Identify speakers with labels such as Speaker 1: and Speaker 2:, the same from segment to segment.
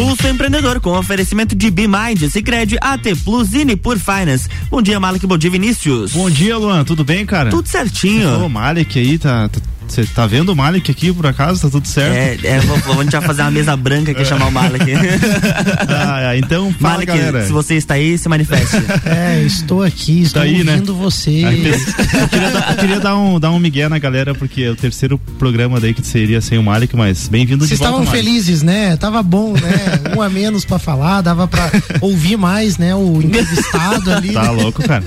Speaker 1: Pulso Empreendedor com oferecimento de B-Mind, Cicred, AT Plus e por Finance. Bom dia, Malek, bom dia, Vinícius.
Speaker 2: Bom dia, Luan, tudo bem, cara?
Speaker 1: Tudo certinho.
Speaker 2: Ô, Malek aí, tá, tá você tá vendo o Malik aqui por acaso? Tá tudo certo?
Speaker 1: É, é vou, a gente vai fazer uma mesa branca aqui chamar o Malik.
Speaker 2: ah, é, então fala, Malik, galera.
Speaker 1: se você está aí, se manifeste.
Speaker 3: É, estou aqui, estou tá aí, né? ouvindo né? você.
Speaker 2: Eu queria, dar, eu queria dar, um, dar um migué na galera, porque é o terceiro programa daí que seria sem o Malik, mas bem-vindo de
Speaker 3: volta, Vocês estavam felizes, né? Tava bom, né? Um a menos pra falar, dava pra ouvir mais, né? O entrevistado ali.
Speaker 2: Tá louco, cara.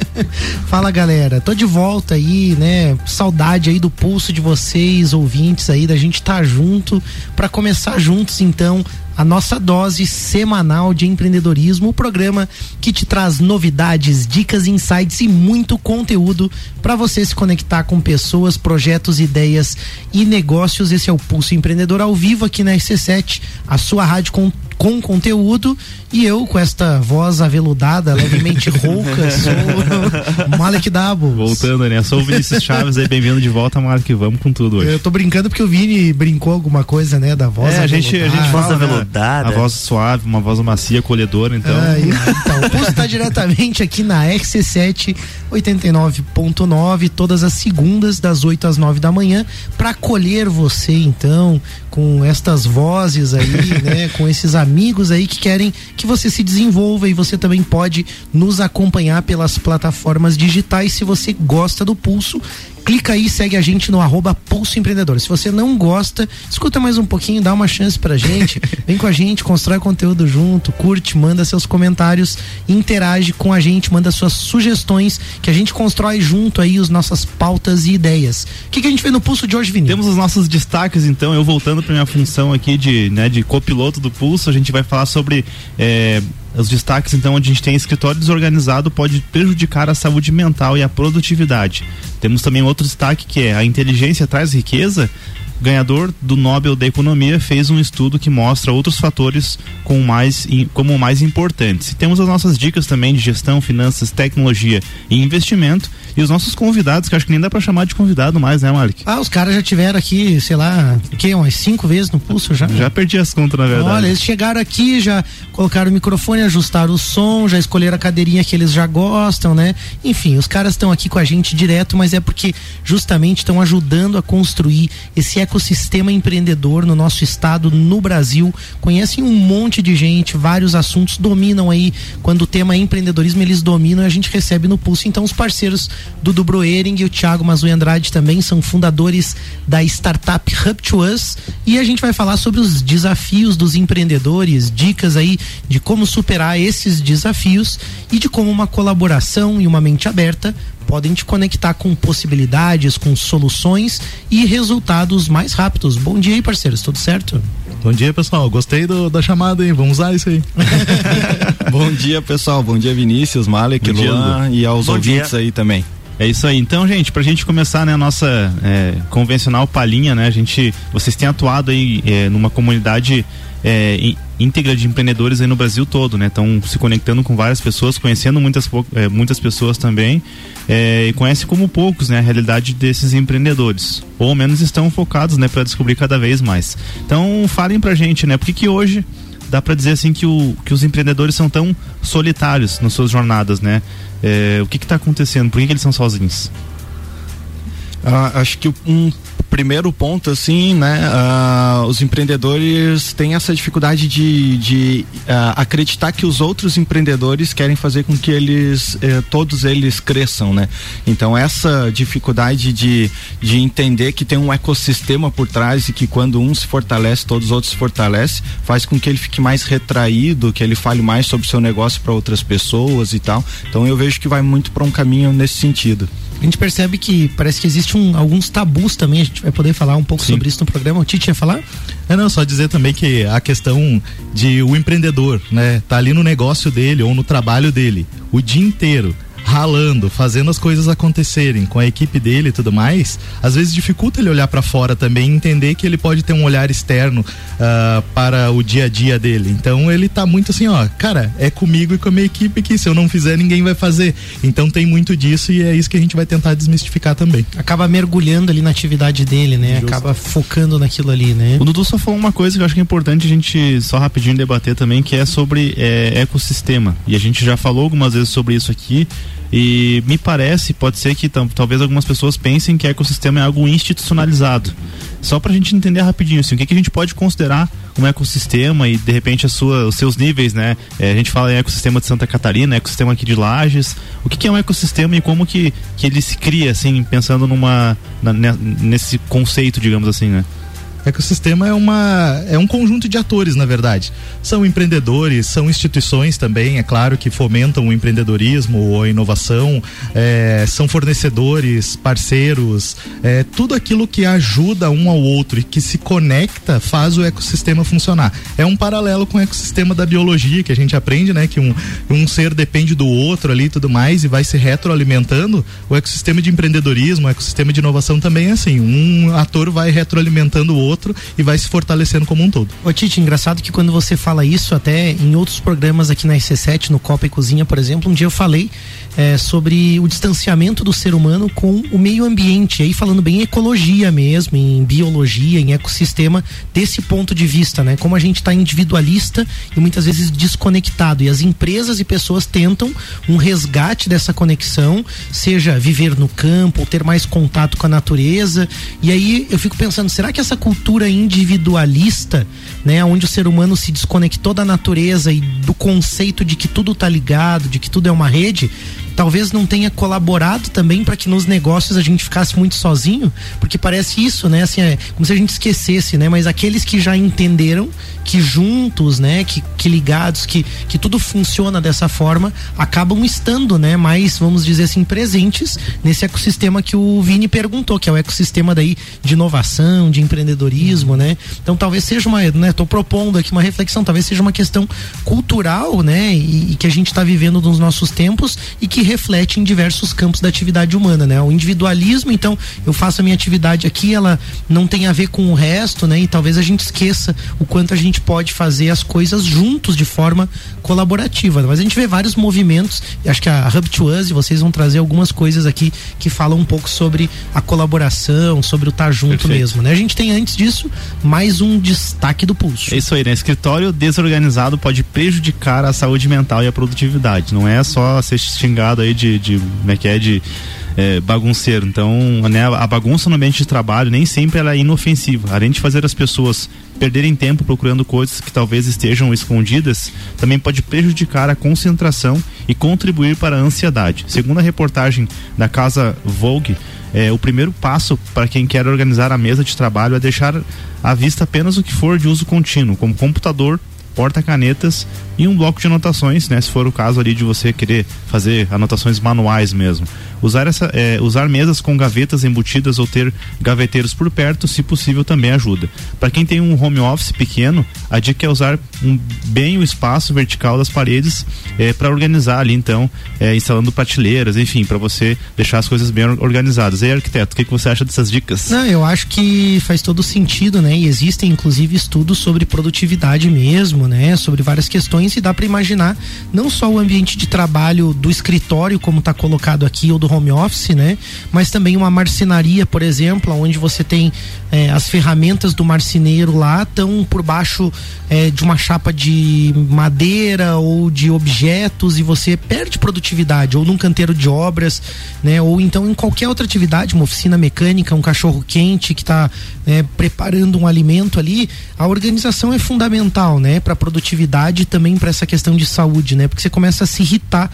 Speaker 3: Fala, galera. Tô de volta aí, né? Saudade aí do pulso de você vocês, ouvintes aí, da gente estar tá junto para começar juntos então a nossa dose semanal de empreendedorismo, o programa que te traz novidades, dicas, insights e muito conteúdo para você se conectar com pessoas, projetos, ideias e negócios. Esse é o Pulso Empreendedor ao vivo aqui na RC7, a sua rádio com, com conteúdo. E eu, com esta voz aveludada, levemente rouca, sou Malek Dabo.
Speaker 2: Voltando, né? Sou o Vinícius Chaves aí, bem-vindo de volta, Malek. Vamos com tudo hoje.
Speaker 3: Eu tô brincando porque o Vini brincou alguma coisa, né? Da voz.
Speaker 2: É, a gente, a gente
Speaker 1: fala, né? A
Speaker 2: voz suave, uma voz macia, acolhedora, então.
Speaker 3: Ah, então, o pulso está diretamente aqui na XC7 89.9, todas as segundas, das 8 às 9 da manhã, para acolher você, então, com estas vozes aí, né? Com esses amigos aí que querem que você se desenvolva e você também pode nos acompanhar pelas plataformas digitais. Se você gosta do pulso clica aí, segue a gente no arroba Pulso Empreendedor. Se você não gosta, escuta mais um pouquinho, dá uma chance pra gente, vem com a gente, constrói conteúdo junto, curte, manda seus comentários, interage com a gente, manda suas sugestões, que a gente constrói junto aí as nossas pautas e ideias. O que, que a gente vê no Pulso de hoje, Vinícius?
Speaker 2: Temos os nossos destaques, então, eu voltando pra minha função aqui de, né, de copiloto do Pulso, a gente vai falar sobre é, os destaques, então, onde a gente tem escritório desorganizado pode prejudicar a saúde mental e a produtividade. Temos também outro destaque que é a inteligência traz riqueza ganhador do Nobel da Economia, fez um estudo que mostra outros fatores com mais, como mais importantes. E temos as nossas dicas também de gestão, finanças, tecnologia e investimento. E os nossos convidados, que acho que nem dá para chamar de convidado mais, né, Malik?
Speaker 3: Ah, os caras já tiveram aqui, sei lá, o que, umas cinco vezes no pulso já?
Speaker 2: Já perdi as contas, na verdade.
Speaker 3: Olha, eles chegaram aqui, já colocaram o microfone, ajustaram o som, já escolheram a cadeirinha que eles já gostam, né? Enfim, os caras estão aqui com a gente direto, mas é porque justamente estão ajudando a construir esse ecossistema ecossistema empreendedor no nosso estado, no Brasil. Conhecem um monte de gente, vários assuntos dominam aí. Quando o tema é empreendedorismo, eles dominam e a gente recebe no pulso. Então, os parceiros do Dubro Ering e o Thiago Mazui Andrade também são fundadores da startup Hub to Us. E a gente vai falar sobre os desafios dos empreendedores, dicas aí de como superar esses desafios e de como uma colaboração e uma mente aberta podem te conectar com possibilidades, com soluções e resultados mais rápidos. Bom dia aí, parceiros, tudo certo?
Speaker 2: Bom dia, pessoal. Gostei do, da chamada, hein? Vamos usar isso aí.
Speaker 4: Bom dia, pessoal. Bom dia, Vinícius, Malek, Luan e aos Bom ouvintes dia. aí também.
Speaker 2: É isso aí. Então, gente, pra gente começar, né, a nossa é, convencional palhinha, né? A gente, vocês têm atuado aí é, numa comunidade é, íntegra de empreendedores aí no Brasil todo, né? Estão se conectando com várias pessoas, conhecendo muitas, é, muitas pessoas também é, e conhece como poucos, né? A realidade desses empreendedores, ou ao menos estão focados, né? Para descobrir cada vez mais. Então, falem pra gente, né? Por que que hoje dá para dizer assim que, o, que os empreendedores são tão solitários nas suas jornadas, né? É, o que está acontecendo? Por que, que, eles são sozinhos?
Speaker 4: Ah, acho que um primeiro ponto, assim, né, uh, os empreendedores têm essa dificuldade de, de uh, acreditar que os outros empreendedores querem fazer com que eles, eh, todos eles cresçam, né? Então essa dificuldade de, de entender que tem um ecossistema por trás e que quando um se fortalece, todos os outros se fortalecem, faz com que ele fique mais retraído, que ele fale mais sobre o seu negócio para outras pessoas e tal. Então eu vejo que vai muito para um caminho nesse sentido
Speaker 3: a gente percebe que parece que existe um, alguns tabus também, a gente vai poder falar um pouco Sim. sobre isso no programa. O Tite ia falar?
Speaker 5: É, não, só dizer também que a questão de o empreendedor, né, tá ali no negócio dele ou no trabalho dele o dia inteiro ralando, fazendo as coisas acontecerem com a equipe dele e tudo mais, às vezes dificulta ele olhar para fora também e entender que ele pode ter um olhar externo uh, para o dia a dia dele. Então ele tá muito assim, ó, cara, é comigo e com a minha equipe que se eu não fizer, ninguém vai fazer. Então tem muito disso e é isso que a gente vai tentar desmistificar também.
Speaker 3: Acaba mergulhando ali na atividade dele, né? Justo. Acaba focando naquilo ali, né?
Speaker 2: O Dudu só falou uma coisa que eu acho que é importante a gente só rapidinho debater também, que é sobre é, ecossistema. E a gente já falou algumas vezes sobre isso aqui. E me parece, pode ser que talvez algumas pessoas pensem que ecossistema é algo institucionalizado. Só para a gente entender rapidinho, assim, o que, que a gente pode considerar um ecossistema e de repente a sua, os seus níveis, né? É, a gente fala em ecossistema de Santa Catarina, ecossistema aqui de Lages. O que, que é um ecossistema e como que, que ele se cria, assim, pensando numa na, nesse conceito, digamos assim, né?
Speaker 5: Ecossistema é, uma, é um conjunto de atores, na verdade. São empreendedores, são instituições também, é claro, que fomentam o empreendedorismo ou a inovação, é, são fornecedores, parceiros, é, tudo aquilo que ajuda um ao outro e que se conecta faz o ecossistema funcionar. É um paralelo com o ecossistema da biologia que a gente aprende, né? Que um, um ser depende do outro ali e tudo mais e vai se retroalimentando. O ecossistema de empreendedorismo, o ecossistema de inovação também é assim. Um ator vai retroalimentando o outro outro e vai se fortalecendo como um todo.
Speaker 3: Ô Tite, engraçado que quando você fala isso, até em outros programas aqui na IC7, no Copa e Cozinha, por exemplo, um dia eu falei é, sobre o distanciamento do ser humano com o meio ambiente, aí falando bem em ecologia mesmo, em biologia, em ecossistema, desse ponto de vista, né? Como a gente está individualista e muitas vezes desconectado. E as empresas e pessoas tentam um resgate dessa conexão, seja viver no campo, ter mais contato com a natureza. E aí eu fico pensando, será que essa cultura individualista, né, onde o ser humano se desconectou da natureza e do conceito de que tudo está ligado, de que tudo é uma rede, talvez não tenha colaborado também para que nos negócios a gente ficasse muito sozinho, porque parece isso, né? Assim, é como se a gente esquecesse, né? Mas aqueles que já entenderam que juntos, né, que, que ligados, que, que tudo funciona dessa forma, acabam estando, né, mais, vamos dizer assim, presentes nesse ecossistema que o Vini perguntou, que é o ecossistema daí de inovação, de empreendedorismo, né? Então talvez seja uma, né, tô propondo aqui uma reflexão, talvez seja uma questão cultural, né, e, e que a gente está vivendo nos nossos tempos e que reflete em diversos campos da atividade humana, né? O individualismo, então, eu faço a minha atividade aqui, ela não tem a ver com o resto, né? E talvez a gente esqueça o quanto a gente pode fazer as coisas juntos de forma colaborativa. Mas a gente vê vários movimentos, e acho que a Hub to Us, e vocês vão trazer algumas coisas aqui que falam um pouco sobre a colaboração, sobre o estar tá junto Perfeito. mesmo, né? A gente tem antes disso mais um destaque do pulso.
Speaker 2: É isso aí, né? Escritório desorganizado pode prejudicar a saúde mental e a produtividade. Não é só ser xingado aí de, de como é que é, de é, bagunceiro. Então, né, a bagunça no ambiente de trabalho nem sempre ela é inofensiva. Além de fazer as pessoas perderem tempo procurando coisas que talvez estejam escondidas, também pode prejudicar a concentração e contribuir para a ansiedade. Segundo a reportagem da casa Vogue, é, o primeiro passo para quem quer organizar a mesa de trabalho é deixar à vista apenas o que for de uso contínuo, como computador, porta-canetas e um bloco de anotações, né? Se for o caso ali de você querer fazer anotações manuais mesmo. Usar, essa, é, usar mesas com gavetas embutidas ou ter gaveteiros por perto, se possível, também ajuda. Para quem tem um home office pequeno, a dica é usar um, bem o espaço vertical das paredes é, para organizar ali, então, é, instalando prateleiras, enfim, para você deixar as coisas bem organizadas. E aí, arquiteto, o que, que você acha dessas dicas?
Speaker 3: Não, eu acho que faz todo sentido, né? E existem, inclusive, estudos sobre produtividade mesmo, né? Sobre várias questões e dá para imaginar não só o ambiente de trabalho do escritório, como está colocado aqui, ou do home office, né? Mas também uma marcenaria, por exemplo, onde você tem é, as ferramentas do marceneiro lá estão por baixo é, de uma chapa de madeira ou de objetos e você perde produtividade ou num canteiro de obras, né? Ou então em qualquer outra atividade, uma oficina mecânica, um cachorro quente que está né, preparando um alimento ali, a organização é fundamental, né? Para produtividade e também para essa questão de saúde, né? Porque você começa a se irritar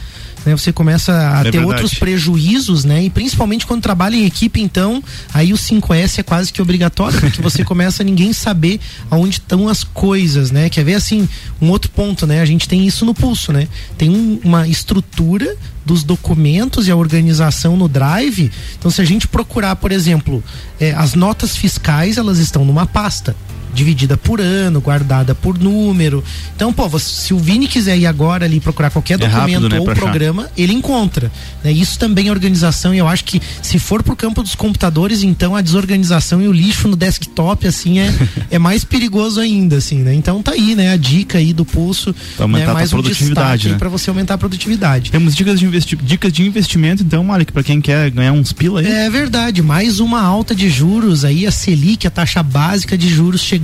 Speaker 3: né? Você começa a é ter verdade. outros prejuízos, né? E principalmente quando trabalha em equipe, então, aí o 5S é quase que obrigatório, porque você começa a ninguém saber aonde estão as coisas, né? Quer ver assim, um outro ponto, né? A gente tem isso no pulso, né? Tem um, uma estrutura dos documentos e a organização no Drive. Então, se a gente procurar, por exemplo, é, as notas fiscais, elas estão numa pasta dividida por ano, guardada por número. Então, pô, se o Vini quiser ir agora ali procurar qualquer documento
Speaker 2: É rápido, né,
Speaker 3: ou
Speaker 2: pra achar.
Speaker 3: programa, ele encontra. né? Isso também é organização e eu acho que se for pro campo dos computadores, então a desorganização e o lixo no desktop, assim, é, é mais perigoso ainda, assim, né? Então tá aí, né? A dica aí do pulso,
Speaker 2: Pra aumentar
Speaker 3: né?
Speaker 2: a
Speaker 3: mais
Speaker 2: tua
Speaker 3: um
Speaker 2: produtividade, né?
Speaker 3: pra você aumentar a produtividade.
Speaker 2: Temos dicas de, investi dicas de investimento, então, Malik, pra quem quer ganhar uns pila aí.
Speaker 3: É verdade, mais uma alta de juros aí, a Selic, a taxa básica de juros chegando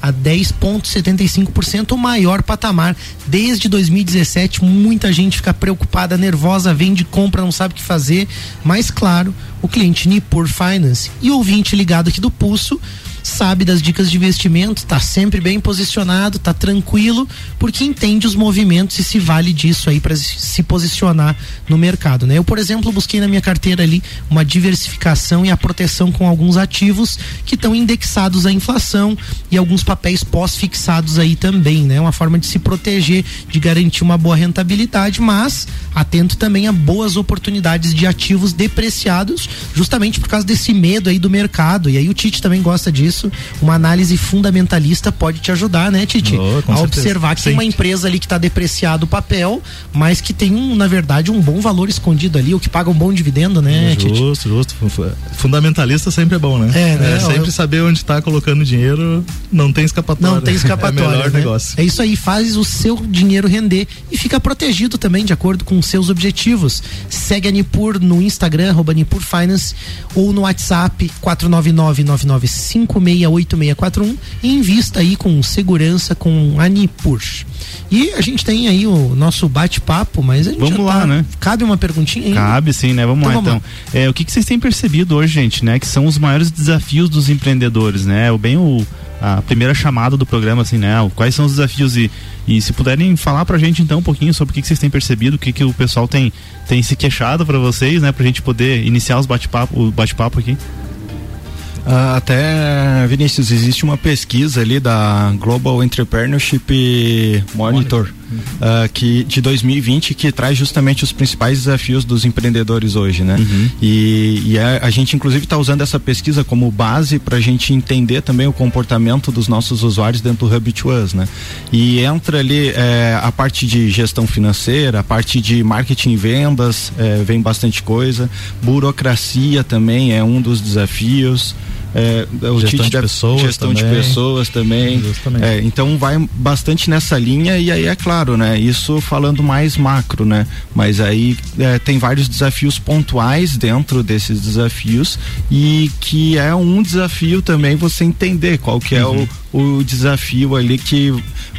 Speaker 3: a 10,75%, o maior patamar desde 2017. Muita gente fica preocupada, nervosa, vende, compra, não sabe o que fazer. Mas claro, o cliente Nipur Finance e ouvinte ligado aqui do Pulso sabe das dicas de investimento, está sempre bem posicionado, está tranquilo, porque entende os movimentos e se vale disso aí para se posicionar no mercado, né? Eu, por exemplo, busquei na minha carteira ali uma diversificação e a proteção com alguns ativos que estão indexados à inflação e alguns papéis pós-fixados aí também, né? Uma forma de se proteger, de garantir uma boa rentabilidade, mas atento também a boas oportunidades de ativos depreciados, justamente por causa desse medo aí do mercado. E aí o Tite também gosta disso. Uma análise fundamentalista pode te ajudar, né, Tite?
Speaker 5: Oh,
Speaker 3: a
Speaker 5: certeza.
Speaker 3: observar que tem uma empresa ali que está depreciado o papel, mas que tem, um, na verdade, um bom valor escondido ali, o que paga um bom dividendo, né?
Speaker 5: Justo, justo. Fu- fu- Fundamentalista sempre é bom, né?
Speaker 3: É, né?
Speaker 5: sempre
Speaker 3: Eu-
Speaker 5: saber onde está colocando dinheiro, não tem escapatória.
Speaker 3: Não tem escapatória.
Speaker 5: É melhor
Speaker 3: né?
Speaker 5: negócio.
Speaker 3: É isso aí, faz o seu dinheiro render e fica protegido também de acordo com os seus objetivos. Segue a Nipur no Instagram, arroba Nipur Finance, ou no WhatsApp 499-995-668641 e invista aí com segurança com a Nipur. E a gente tem aí o nosso bate-papo, mas a gente
Speaker 2: Vamos lá,
Speaker 3: tá-
Speaker 2: né?
Speaker 3: Cabe uma perguntinha aí?
Speaker 2: Cabe sim, né? Vamos
Speaker 3: Então
Speaker 2: lá então. É, o que, que vocês têm percebido hoje, gente, né? Que são os maiores desafios dos empreendedores, né? O bem o a primeira chamada do programa, assim, né? Quais são os desafios e, e se puderem falar pra gente então um pouquinho sobre o que, que vocês têm percebido, o que, que o pessoal tem, tem se queixado pra vocês, né? Pra gente poder iniciar os bate-papo, o bate-papo aqui.
Speaker 4: Ah, até, Vinícius, existe uma pesquisa ali da Global Entrepreneurship Monitor, ah, que, de 2020 que traz justamente os principais desafios dos empreendedores hoje, né? E, e a, a gente, inclusive, está usando essa pesquisa como base para a gente entender também o comportamento dos nossos usuários dentro do Hub to Us, né? E entra ali eh, a parte de gestão financeira, a parte de marketing e vendas, eh, vem bastante coisa, burocracia também é um dos desafios. É, o
Speaker 5: Gestão de pessoas
Speaker 4: gestão de
Speaker 5: também.
Speaker 4: pessoas também. É, então vai bastante nessa linha e aí é claro, né? Isso falando mais macro, né? Mas aí é, tem vários desafios pontuais dentro desses desafios e que é um desafio também você entender qual que é o, o desafio ali que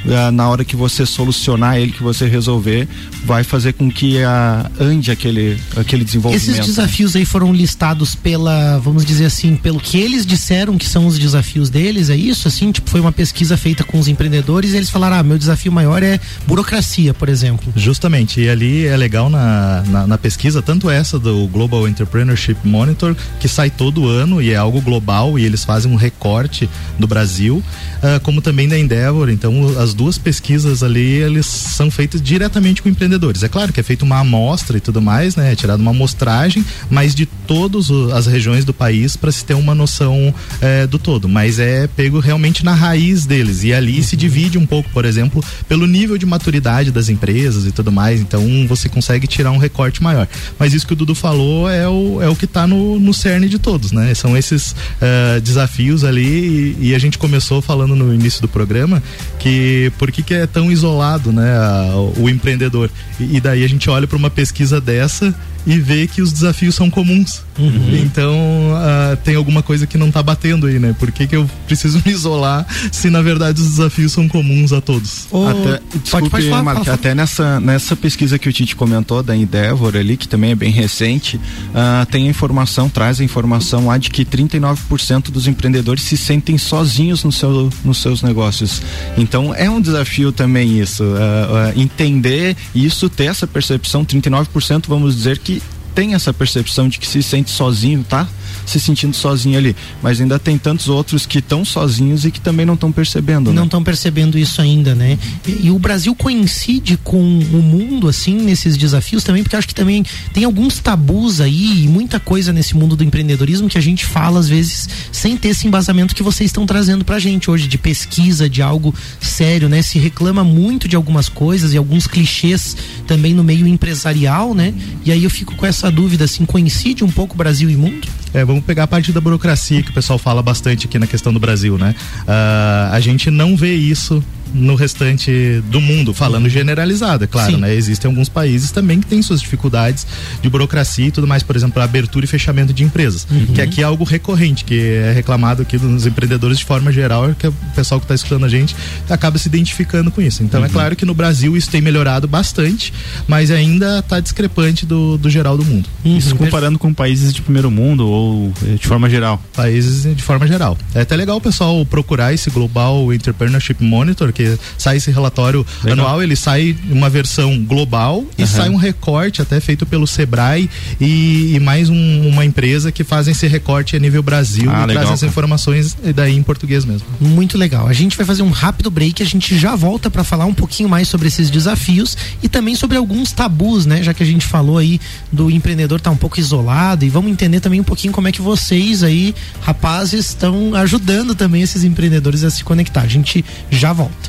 Speaker 4: ah, na hora que você solucionar ele, que você resolver, vai fazer com que ah, ande aquele, aquele desenvolvimento.
Speaker 3: Esses desafios aí foram listados pela, vamos dizer assim, pelo que eles disseram que são os desafios deles, é isso? Assim, tipo, foi uma pesquisa feita com os empreendedores e eles falaram, ah, meu desafio maior é burocracia, por exemplo.
Speaker 5: Justamente, e ali é legal na, na, na pesquisa, tanto essa do Global Entrepreneurship Monitor, que sai todo ano e é algo global e eles fazem um recorte do Brasil, ah, como também da Endeavor. Então, as duas pesquisas ali, eles são feitas diretamente com empreendedores. É claro que é feita uma amostra e tudo mais, né? É tirada uma amostragem, mas de todas as regiões do país para se ter uma noção eh, do todo. Mas é pego realmente na raiz deles. E ali se divide um pouco, por exemplo, pelo nível de maturidade das empresas e tudo mais. Então você consegue tirar um recorte maior. Mas isso que o Dudu falou é o, é o que está no, no cerne de todos, né? São esses eh, desafios ali e, e a gente começou falando no início do programa que por que, que é tão isolado, né, a- o empreendedor. E, e daí a gente olha para uma pesquisa dessa e vê que os desafios são comuns. Então ah, tem alguma coisa que não tá batendo aí, né? Por que, que eu preciso me isolar se na verdade os desafios são comuns a todos?
Speaker 3: Ô,
Speaker 4: Até,
Speaker 3: pode,
Speaker 4: desculpe,
Speaker 3: pode falar,
Speaker 4: Marco,
Speaker 3: fala, fala.
Speaker 4: até nessa, nessa pesquisa que o Tite comentou da Endeavor ali, que também é bem recente, ah, tem a informação, traz a informação lá de que 39% dos empreendedores se sentem sozinhos no seu, nos seus negócios. Então é um desafio também isso, ah, entender isso, ter essa percepção, 39% vamos dizer que tem essa percepção de que se sente sozinho, tá? Se sentindo sozinho ali. Mas ainda tem tantos outros que estão sozinhos e que também não estão percebendo.
Speaker 3: Não
Speaker 4: né?
Speaker 3: estão percebendo isso ainda, né? E, e, o Brasil coincide com o mundo, assim, nesses desafios também, porque acho que também tem alguns tabus aí e muita coisa nesse mundo do empreendedorismo que a gente fala, às vezes, sem ter esse embasamento que vocês estão trazendo pra gente hoje, de pesquisa, de algo sério, né? Se reclama muito de algumas coisas e alguns clichês também no meio empresarial, né? E aí eu fico com essa dúvida, assim, coincide um pouco Brasil e mundo?
Speaker 5: É, vamos pegar a parte da burocracia que o pessoal fala bastante aqui na questão do Brasil, né? Uh, a gente não vê isso no restante do mundo, falando generalizado, é claro, Sim. né? Existem alguns países também que têm suas dificuldades de burocracia e tudo mais, por exemplo, a abertura e fechamento de empresas, uhum. que aqui é algo recorrente, que é reclamado aqui dos empreendedores de forma geral, que é o pessoal que está escutando a gente acaba se identificando com isso. Então é uhum. é claro que no Brasil isso tem melhorado bastante, mas ainda está discrepante do, do geral do mundo.
Speaker 2: Uhum. Isso comparando com países de primeiro mundo ou eh, de forma geral?
Speaker 5: Países de forma geral. É até legal o pessoal procurar esse Global Entrepreneurship Monitor, que sai esse relatório Legal. anual, ele sai uma versão global e uhum. sai um recorte até feito pelo Sebrae e, e mais um, uma empresa que fazem esse recorte a nível Brasil ah, e legal, traz as informações daí em português mesmo.
Speaker 3: Muito legal. A gente vai fazer um rápido break, a gente já volta para falar um pouquinho mais sobre esses desafios e também sobre alguns tabus, né? Já que a gente falou aí do empreendedor estar tá um pouco isolado e vamos entender também um pouquinho como é que vocês aí, rapazes, estão ajudando também esses empreendedores a se conectar. A gente já volta.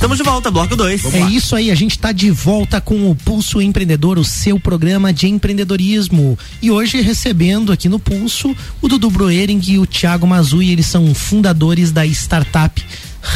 Speaker 1: Estamos de volta, bloco 2.
Speaker 3: É isso aí, a gente está de volta com o Pulso Empreendedor, o seu programa de empreendedorismo. E hoje recebendo aqui no Pulso o Dudu Broering e o Thiago Mazui, eles são fundadores da startup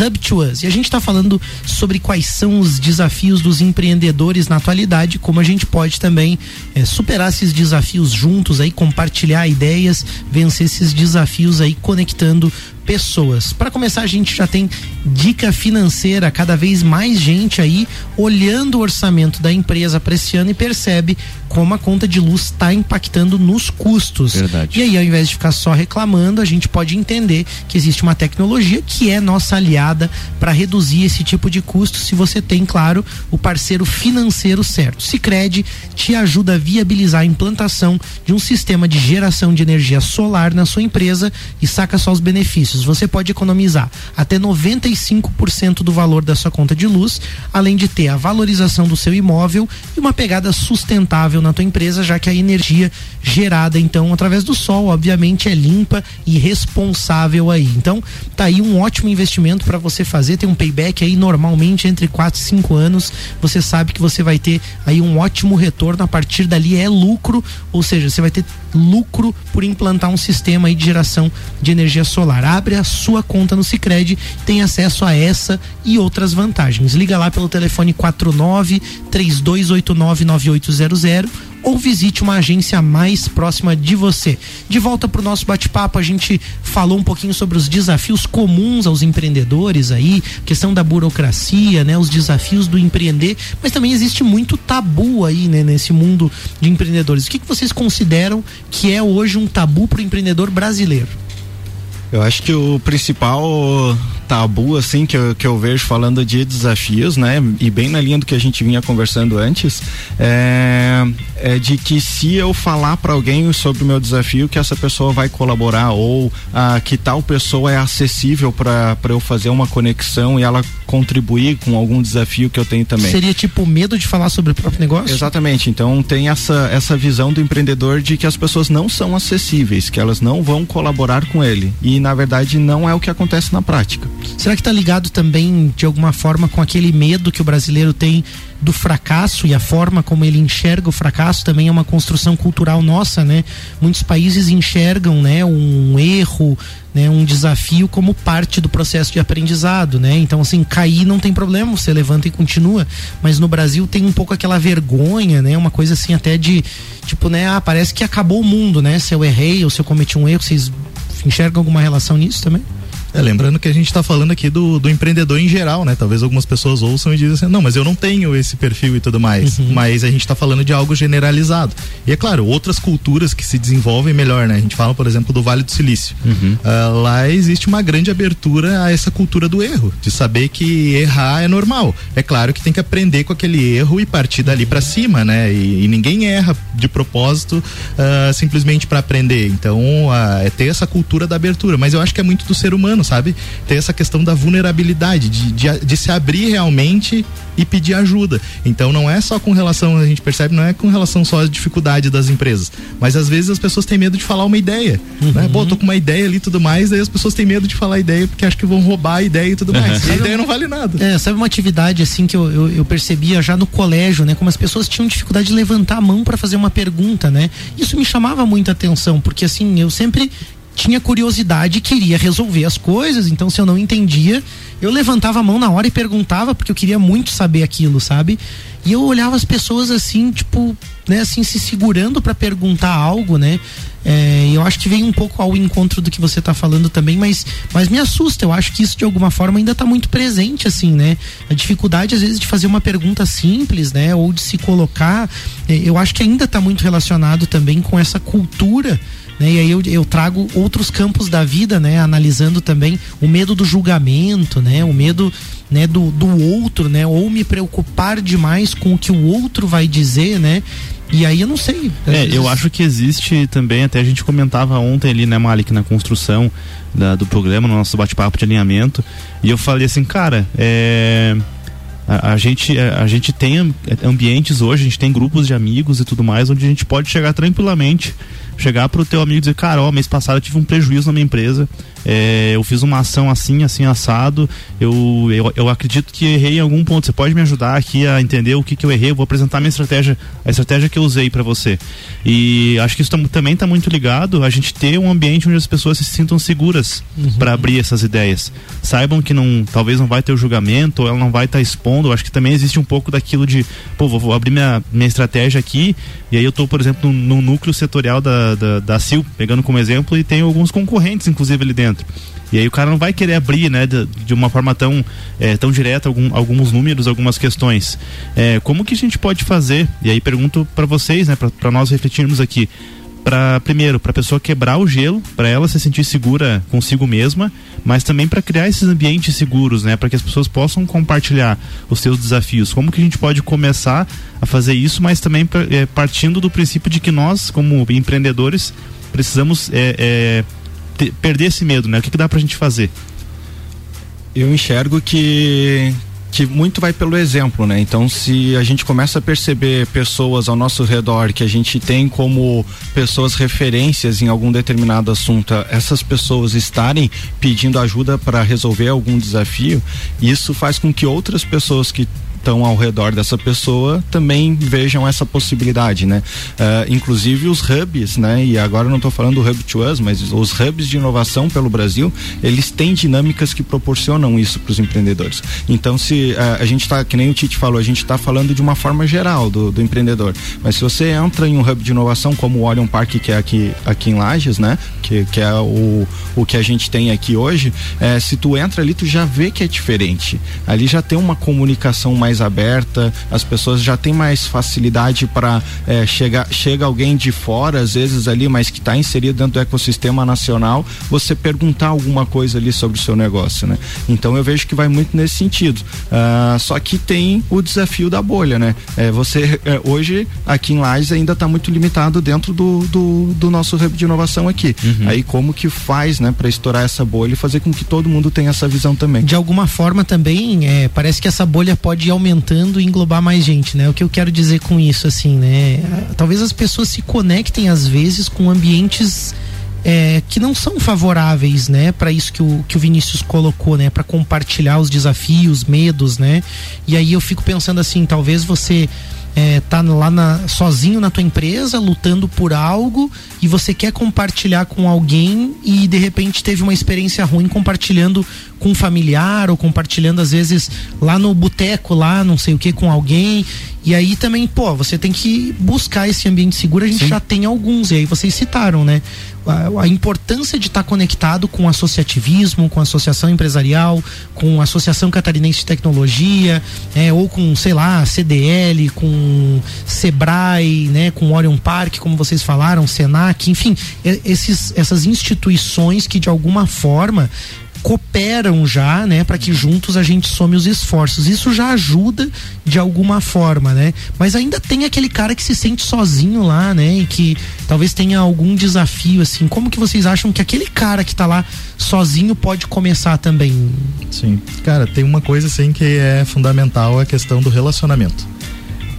Speaker 3: Hub to Us. E a gente está falando sobre quais são os desafios dos empreendedores na atualidade, como a gente pode também é, superar esses desafios juntos aí, compartilhar ideias, vencer esses desafios aí, conectando pessoas. Para começar, a gente já tem dica financeira, cada vez mais gente aí olhando o orçamento da empresa para esse ano e percebe como a conta de luz está impactando nos custos.
Speaker 2: Verdade.
Speaker 3: E aí, ao invés de ficar só reclamando, a gente pode entender que existe uma tecnologia que é nossa aliada para reduzir esse tipo de custo, se você tem, claro, o parceiro financeiro certo. Sicredi te ajuda a viabilizar a implantação de um sistema de geração de energia solar na sua empresa e saca só os benefícios benefícios. Você pode economizar até 95% do valor da sua conta de luz, além de ter a valorização do seu imóvel e uma pegada sustentável na tua empresa, já que a energia gerada então através do sol, obviamente, é limpa e responsável aí. Então, tá aí um ótimo investimento para você fazer, tem um payback aí normalmente entre 4 e 5 anos. Você sabe que você vai ter aí um ótimo retorno a partir dali é lucro, ou seja, você vai ter lucro por implantar um sistema aí de geração de energia solar. Abre a sua conta no Sicredi, tem acesso a essa e outras vantagens. Liga lá pelo telefone 49 3289 9800 ou visite uma agência mais próxima de você. De volta para o nosso bate-papo, a gente falou um pouquinho sobre os desafios comuns aos empreendedores aí, questão da burocracia, né, os desafios do empreender, mas também existe muito tabu aí, né, nesse mundo de empreendedores. O que, que vocês consideram que é hoje um tabu para o empreendedor brasileiro?
Speaker 4: Eu acho que o principal tabu, assim, que eu, que eu vejo falando de desafios, né? E bem na linha do que a gente vinha conversando antes, é, é de que se eu falar para alguém sobre o meu desafio, que essa pessoa vai colaborar ou ah, que tal pessoa é acessível para eu fazer uma conexão e ela contribuir com algum desafio que eu tenho também.
Speaker 3: Seria tipo medo de falar sobre o próprio negócio?
Speaker 4: Exatamente. Então tem essa, essa visão do empreendedor de que as pessoas não são acessíveis, que elas não vão colaborar com ele. E na verdade não é o que acontece na prática.
Speaker 3: Será que está ligado também de alguma forma com aquele medo que o brasileiro tem do fracasso e a forma como ele enxerga o fracasso também é uma construção cultural nossa, né? Muitos países enxergam, né, um erro, né, um desafio como parte do processo de aprendizado, né? Então assim, cair não tem problema, você levanta e continua, mas no Brasil tem um pouco aquela vergonha, né? Uma coisa assim até de tipo, né, ah, parece que acabou o mundo, né? Se eu errei ou se eu cometi um erro, vocês enxergam alguma relação nisso também?
Speaker 5: É, lembrando que a gente está falando aqui do, do empreendedor em geral, né? Talvez algumas pessoas ouçam e dizem assim, não, mas eu não tenho esse perfil e tudo mais. Uhum. Mas a gente está falando de algo generalizado. E é claro, outras culturas que se desenvolvem melhor, né? A gente fala, por exemplo, do Vale do Silício. Uhum. Uh, lá existe uma grande abertura a essa cultura do erro, de saber que errar é normal. É claro que tem que aprender com aquele erro e partir dali para cima, né? E, e, ninguém erra de propósito uh, simplesmente para aprender. Então, uh, é ter essa cultura da abertura. Mas eu acho que é muito do ser humano sabe? Tem essa questão da vulnerabilidade, de, de, de, se abrir realmente e pedir ajuda. Então não é só com relação, a gente percebe, não é com relação só às dificuldades das empresas, mas às vezes as pessoas têm medo de falar uma ideia, uhum. né? Pô, tô com uma ideia ali e tudo mais, daí as pessoas têm medo de falar a ideia porque acham que vão roubar a ideia e tudo mais. Uhum. E a ideia não vale nada.
Speaker 3: É, sabe uma atividade assim que eu, eu, eu, percebia já no colégio, né? Como as pessoas tinham dificuldade de levantar a mão para fazer uma pergunta, né? Isso me chamava muita atenção, porque assim, eu sempre tinha curiosidade e queria resolver as coisas, então se eu não entendia, eu levantava a mão na hora e perguntava, porque eu queria muito saber aquilo, sabe? E eu olhava as pessoas assim, tipo, né, assim, se segurando para perguntar algo, né? É, eu acho que vem um pouco ao encontro do que você está falando também, mas, mas me assusta. Eu acho que isso de alguma forma ainda está muito presente, assim, né? A dificuldade, às vezes, de fazer uma pergunta simples, né? Ou de se colocar. É, eu acho que ainda está muito relacionado também com essa cultura né? E aí eu, eu trago outros campos da vida, né? Analisando também o medo do julgamento, né? O medo né, do, do outro, né? Ou me preocupar demais com o que o outro vai dizer, né? E aí eu não sei.
Speaker 2: É, eu acho que existe também, até a gente comentava ontem ali, né, Malik, na construção da, do programa, no nosso bate-papo de alinhamento, e eu falei assim, cara, é. A, a, gente, a, a gente tem ambientes hoje, a gente tem grupos de amigos e tudo mais, onde a gente pode chegar tranquilamente chegar pro teu amigo e dizer, cara, ó, mês passado eu tive um prejuízo na minha empresa, é, eu fiz uma ação assim, assim, assado, eu, eu, eu, acredito que errei em algum ponto, você pode me ajudar aqui a entender o que, que eu errei, eu vou apresentar minha estratégia, a estratégia que eu usei para você. E acho que isso também está muito ligado a gente ter um ambiente onde as pessoas se sintam seguras uhum. para abrir essas ideias. Saibam que não, talvez não vai ter o julgamento, ela não vai estar tá expondo, acho que também existe um pouco daquilo de, pô, vou, vou abrir minha, minha estratégia aqui, e aí eu estou, por exemplo, no, no núcleo setorial da, da, da CIL, pegando como exemplo, e tem alguns concorrentes, inclusive, ali dentro. E aí o cara não vai querer abrir, né, de, de uma forma tão, é, tão direta algum, alguns números, algumas questões. É, como que a gente pode fazer? E aí pergunto para vocês, né, para nós refletirmos aqui. Para primeiro, para a pessoa quebrar o gelo, para ela se sentir segura consigo mesma, mas também para criar esses ambientes seguros, né, para que as pessoas possam compartilhar os seus desafios. Como que a gente pode começar a fazer isso, mas também é, partindo do princípio de que nós, como empreendedores, precisamos ter, perder esse medo, né? O que, que dá pra gente fazer?
Speaker 4: Eu enxergo que que muito vai pelo exemplo, né? Então, se a gente começa a perceber pessoas ao nosso redor que a gente tem como pessoas referências em algum determinado assunto, essas pessoas estarem pedindo ajuda para resolver algum desafio, isso faz com que outras pessoas que estão ao redor dessa pessoa também vejam essa possibilidade, né? Uh, inclusive os hubs, né? E agora não estou falando do Hub to Us, mas os hubs de inovação pelo Brasil, eles têm dinâmicas que proporcionam isso para os empreendedores. Então, se uh, a gente está, que nem o Tite falou, a gente está falando de uma forma geral do, do, empreendedor. Mas se você entra em um hub de inovação como o Orion Park, que é aqui, aqui em Lages, né? Que, que é o, o que a gente tem aqui hoje, é, se tu entra ali, tu já vê que é diferente. Ali já tem uma comunicação mais mais aberta, as pessoas já têm mais facilidade para é, chegar chega alguém de fora às vezes ali, mas que está inserido dentro do ecossistema nacional, você perguntar alguma coisa ali sobre o seu negócio, né? Então eu vejo que vai muito nesse sentido. Uh, só que tem o desafio da bolha, né? É, você é, hoje aqui em Lages ainda está muito limitado dentro do, do, do, nosso hub de inovação aqui. Uhum. Aí como que faz, né, para estourar essa bolha e fazer com que todo mundo tenha essa visão também?
Speaker 3: De alguma forma também, é, parece que essa bolha pode aumentar aumentando e englobar mais gente, né? O que eu quero dizer com isso, assim, né? Talvez as pessoas se conectem às vezes com ambientes é, que não são favoráveis, né, para isso que o, que o Vinícius colocou, né, para compartilhar os desafios, medos, né? E aí eu fico pensando assim, talvez você é, tá lá na, sozinho na tua empresa, lutando por algo e você quer compartilhar com alguém e de repente teve uma experiência ruim compartilhando com um familiar ou compartilhando às vezes lá no boteco lá, não sei o que, com alguém E aí também, pô, você tem que buscar esse ambiente seguro, a gente Sim. já tem alguns, e aí vocês citaram, né? A, a importância de estar tá conectado com o associativismo, com a associação empresarial, com a Associação Catarinense de Tecnologia, é, ou com, sei lá, CDL, com Sebrae, né, com Orion Park, como vocês falaram, Senac, enfim, esses, essas instituições que de alguma forma cooperam já, né, para que juntos a gente some os esforços. Isso já ajuda de alguma forma, né? Mas ainda tem aquele cara que se sente sozinho lá, né, e que talvez tenha algum desafio assim. Como que vocês acham que aquele cara que tá lá sozinho pode começar também?
Speaker 5: Sim. Cara, tem uma coisa assim que é fundamental, a questão do relacionamento.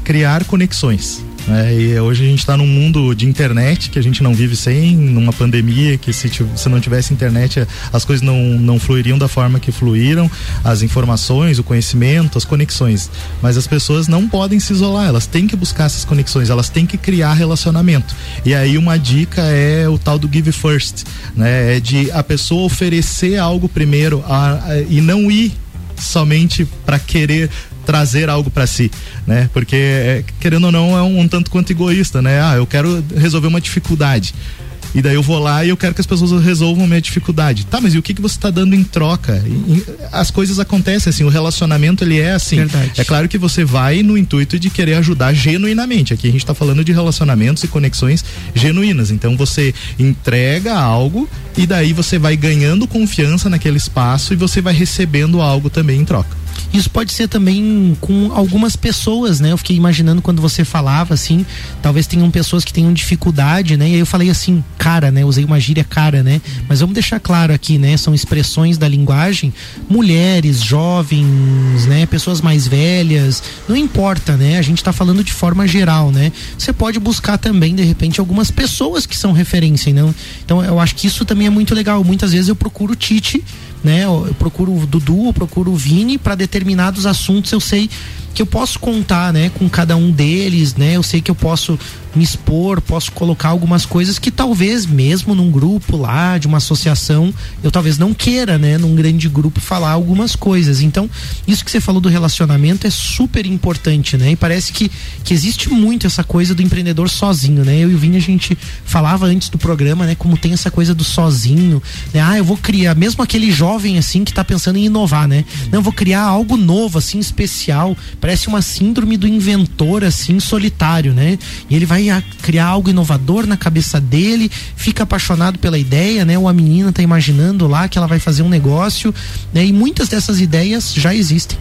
Speaker 5: Criar conexões. É, e hoje a gente está num mundo de internet que a gente não vive sem, numa pandemia que se, se não tivesse internet as coisas não, não fluiriam da forma que fluíram, as informações, o conhecimento, as conexões. Mas as pessoas não podem se isolar, elas têm que buscar essas conexões, elas têm que criar relacionamento. E aí uma dica é o tal do give first, né? É de a pessoa oferecer algo primeiro a, a, e não ir somente para querer trazer algo para si, né? Porque é, querendo ou não é um, um tanto quanto egoísta, né? Ah, eu quero resolver uma dificuldade. E daí eu vou lá e eu quero que as pessoas resolvam a minha dificuldade. Tá, mas e o que, que você está dando em troca? E, as coisas acontecem assim, o relacionamento ele é assim. Verdade. É claro que você vai no intuito de querer ajudar genuinamente. Aqui a gente está falando de relacionamentos e conexões genuínas. Então você entrega algo e daí você vai ganhando confiança naquele espaço e você vai recebendo algo também em troca.
Speaker 3: Isso pode ser também com algumas pessoas, né? Eu fiquei imaginando quando você falava assim, talvez tenham pessoas que tenham dificuldade, né? E aí eu falei assim, cara, né? Usei uma gíria cara, né? Mas vamos deixar claro aqui, né? São expressões da linguagem, mulheres, jovens, né? Pessoas mais velhas, não importa, né? A gente tá falando de forma geral, né? Você pode buscar também, de repente, algumas pessoas que são referência, não? Então eu acho que isso também é muito legal. Muitas vezes eu procuro Tite né? Eu procuro o Dudu, eu procuro o Vini para determinados assuntos eu sei que eu posso contar, né, com cada um deles, né? Eu sei que eu posso me expor, posso colocar algumas coisas que talvez mesmo num grupo lá de uma associação, eu talvez não queira, né, num grande grupo falar algumas coisas. Então, isso que você falou do relacionamento é super importante, né? E parece que, que existe muito essa coisa do empreendedor sozinho, né? Eu e o Vini a gente falava antes do programa, né, como tem essa coisa do sozinho, né? Ah, eu vou criar, mesmo aquele jovem assim que tá pensando em inovar, né? Não, eu vou criar algo novo assim, especial, parece uma síndrome do inventor assim, solitário, né? E ele vai criar algo inovador na cabeça dele, fica apaixonado pela ideia, né? Ou a menina está imaginando lá que ela vai fazer um negócio, né? E muitas dessas ideias já existem.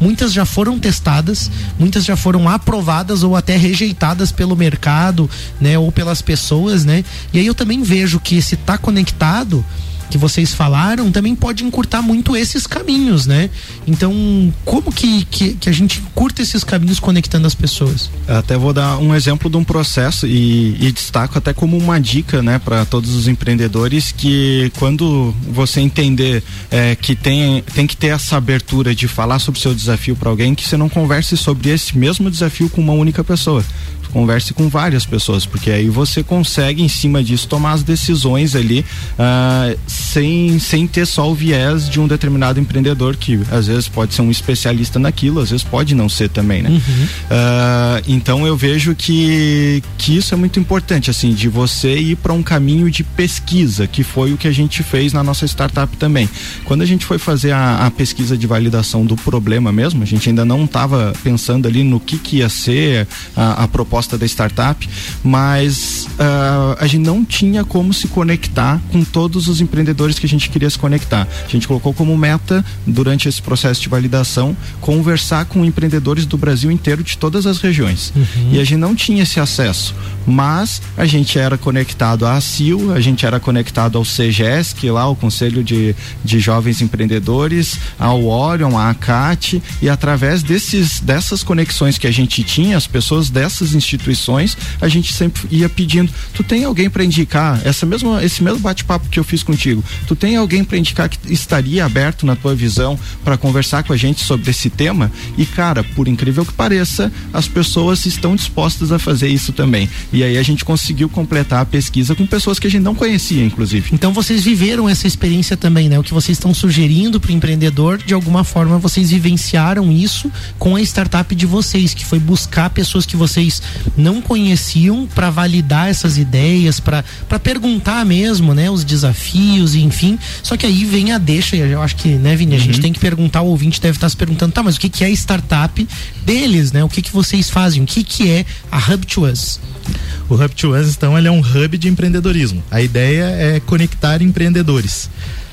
Speaker 3: Muitas já foram testadas, muitas já foram aprovadas ou até rejeitadas pelo mercado, né, ou pelas pessoas, né? E aí eu também vejo que esse tá conectado que vocês falaram também pode encurtar muito esses caminhos, né? Então, como que, que, que, a gente curta esses caminhos conectando as pessoas?
Speaker 4: Até vou dar um exemplo de um processo e, e destaco até como uma dica, né, para todos os empreendedores que quando você entender é, que tem, tem que ter essa abertura de falar sobre o seu desafio para alguém, que você não converse sobre esse mesmo desafio com uma única pessoa converse com várias pessoas, porque aí você consegue, em cima disso, tomar as decisões ali uh, sem, sem ter só o viés de um determinado empreendedor, que às vezes pode ser um especialista naquilo, às vezes pode não ser também, né? Uhum. Uh, então eu vejo que, que isso é muito importante, assim, de você ir para um caminho de pesquisa, que foi o que a gente fez na nossa startup também. Quando a gente foi fazer a, a pesquisa de validação do problema mesmo, a gente ainda não estava pensando ali no que, que ia ser a, a proposta da startup, mas uh, a gente não tinha como se conectar com todos os empreendedores que a gente queria se conectar. A gente colocou como meta, durante esse processo de validação, conversar com empreendedores do Brasil inteiro, de todas as regiões. Uhum. E a gente não tinha esse acesso, mas a gente era conectado à CIL, a gente era conectado ao CGES, que lá o Conselho de, de Jovens Empreendedores, ao Orion, à ACAT, e através desses, dessas conexões que a gente tinha, as pessoas dessas instituições instituições, a gente sempre ia pedindo, tu tem alguém para indicar essa mesma esse mesmo bate-papo que eu fiz contigo? Contigo. Tu tem alguém para indicar que estaria aberto na tua visão para conversar com a gente sobre esse tema? E cara, por incrível que pareça, as pessoas estão dispostas a fazer isso também. E aí a gente conseguiu completar a pesquisa com pessoas que a gente não conhecia, inclusive.
Speaker 3: Então vocês viveram essa experiência também, né? O que vocês estão sugerindo para o empreendedor, de alguma forma vocês vivenciaram isso com a startup de vocês, que foi buscar pessoas que vocês não conheciam para validar essas ideias, para perguntar mesmo, né, os desafios, enfim. Só que aí vem a deixa, e eu acho que, né, Vini, a uhum. gente tem que perguntar, o ouvinte deve estar se perguntando, tá, mas o que que é startup deles, né? O que que vocês fazem? O que que é a Hub to Us?
Speaker 5: O Hub to Us, então, ele é um hub de empreendedorismo. A ideia é conectar empreendedores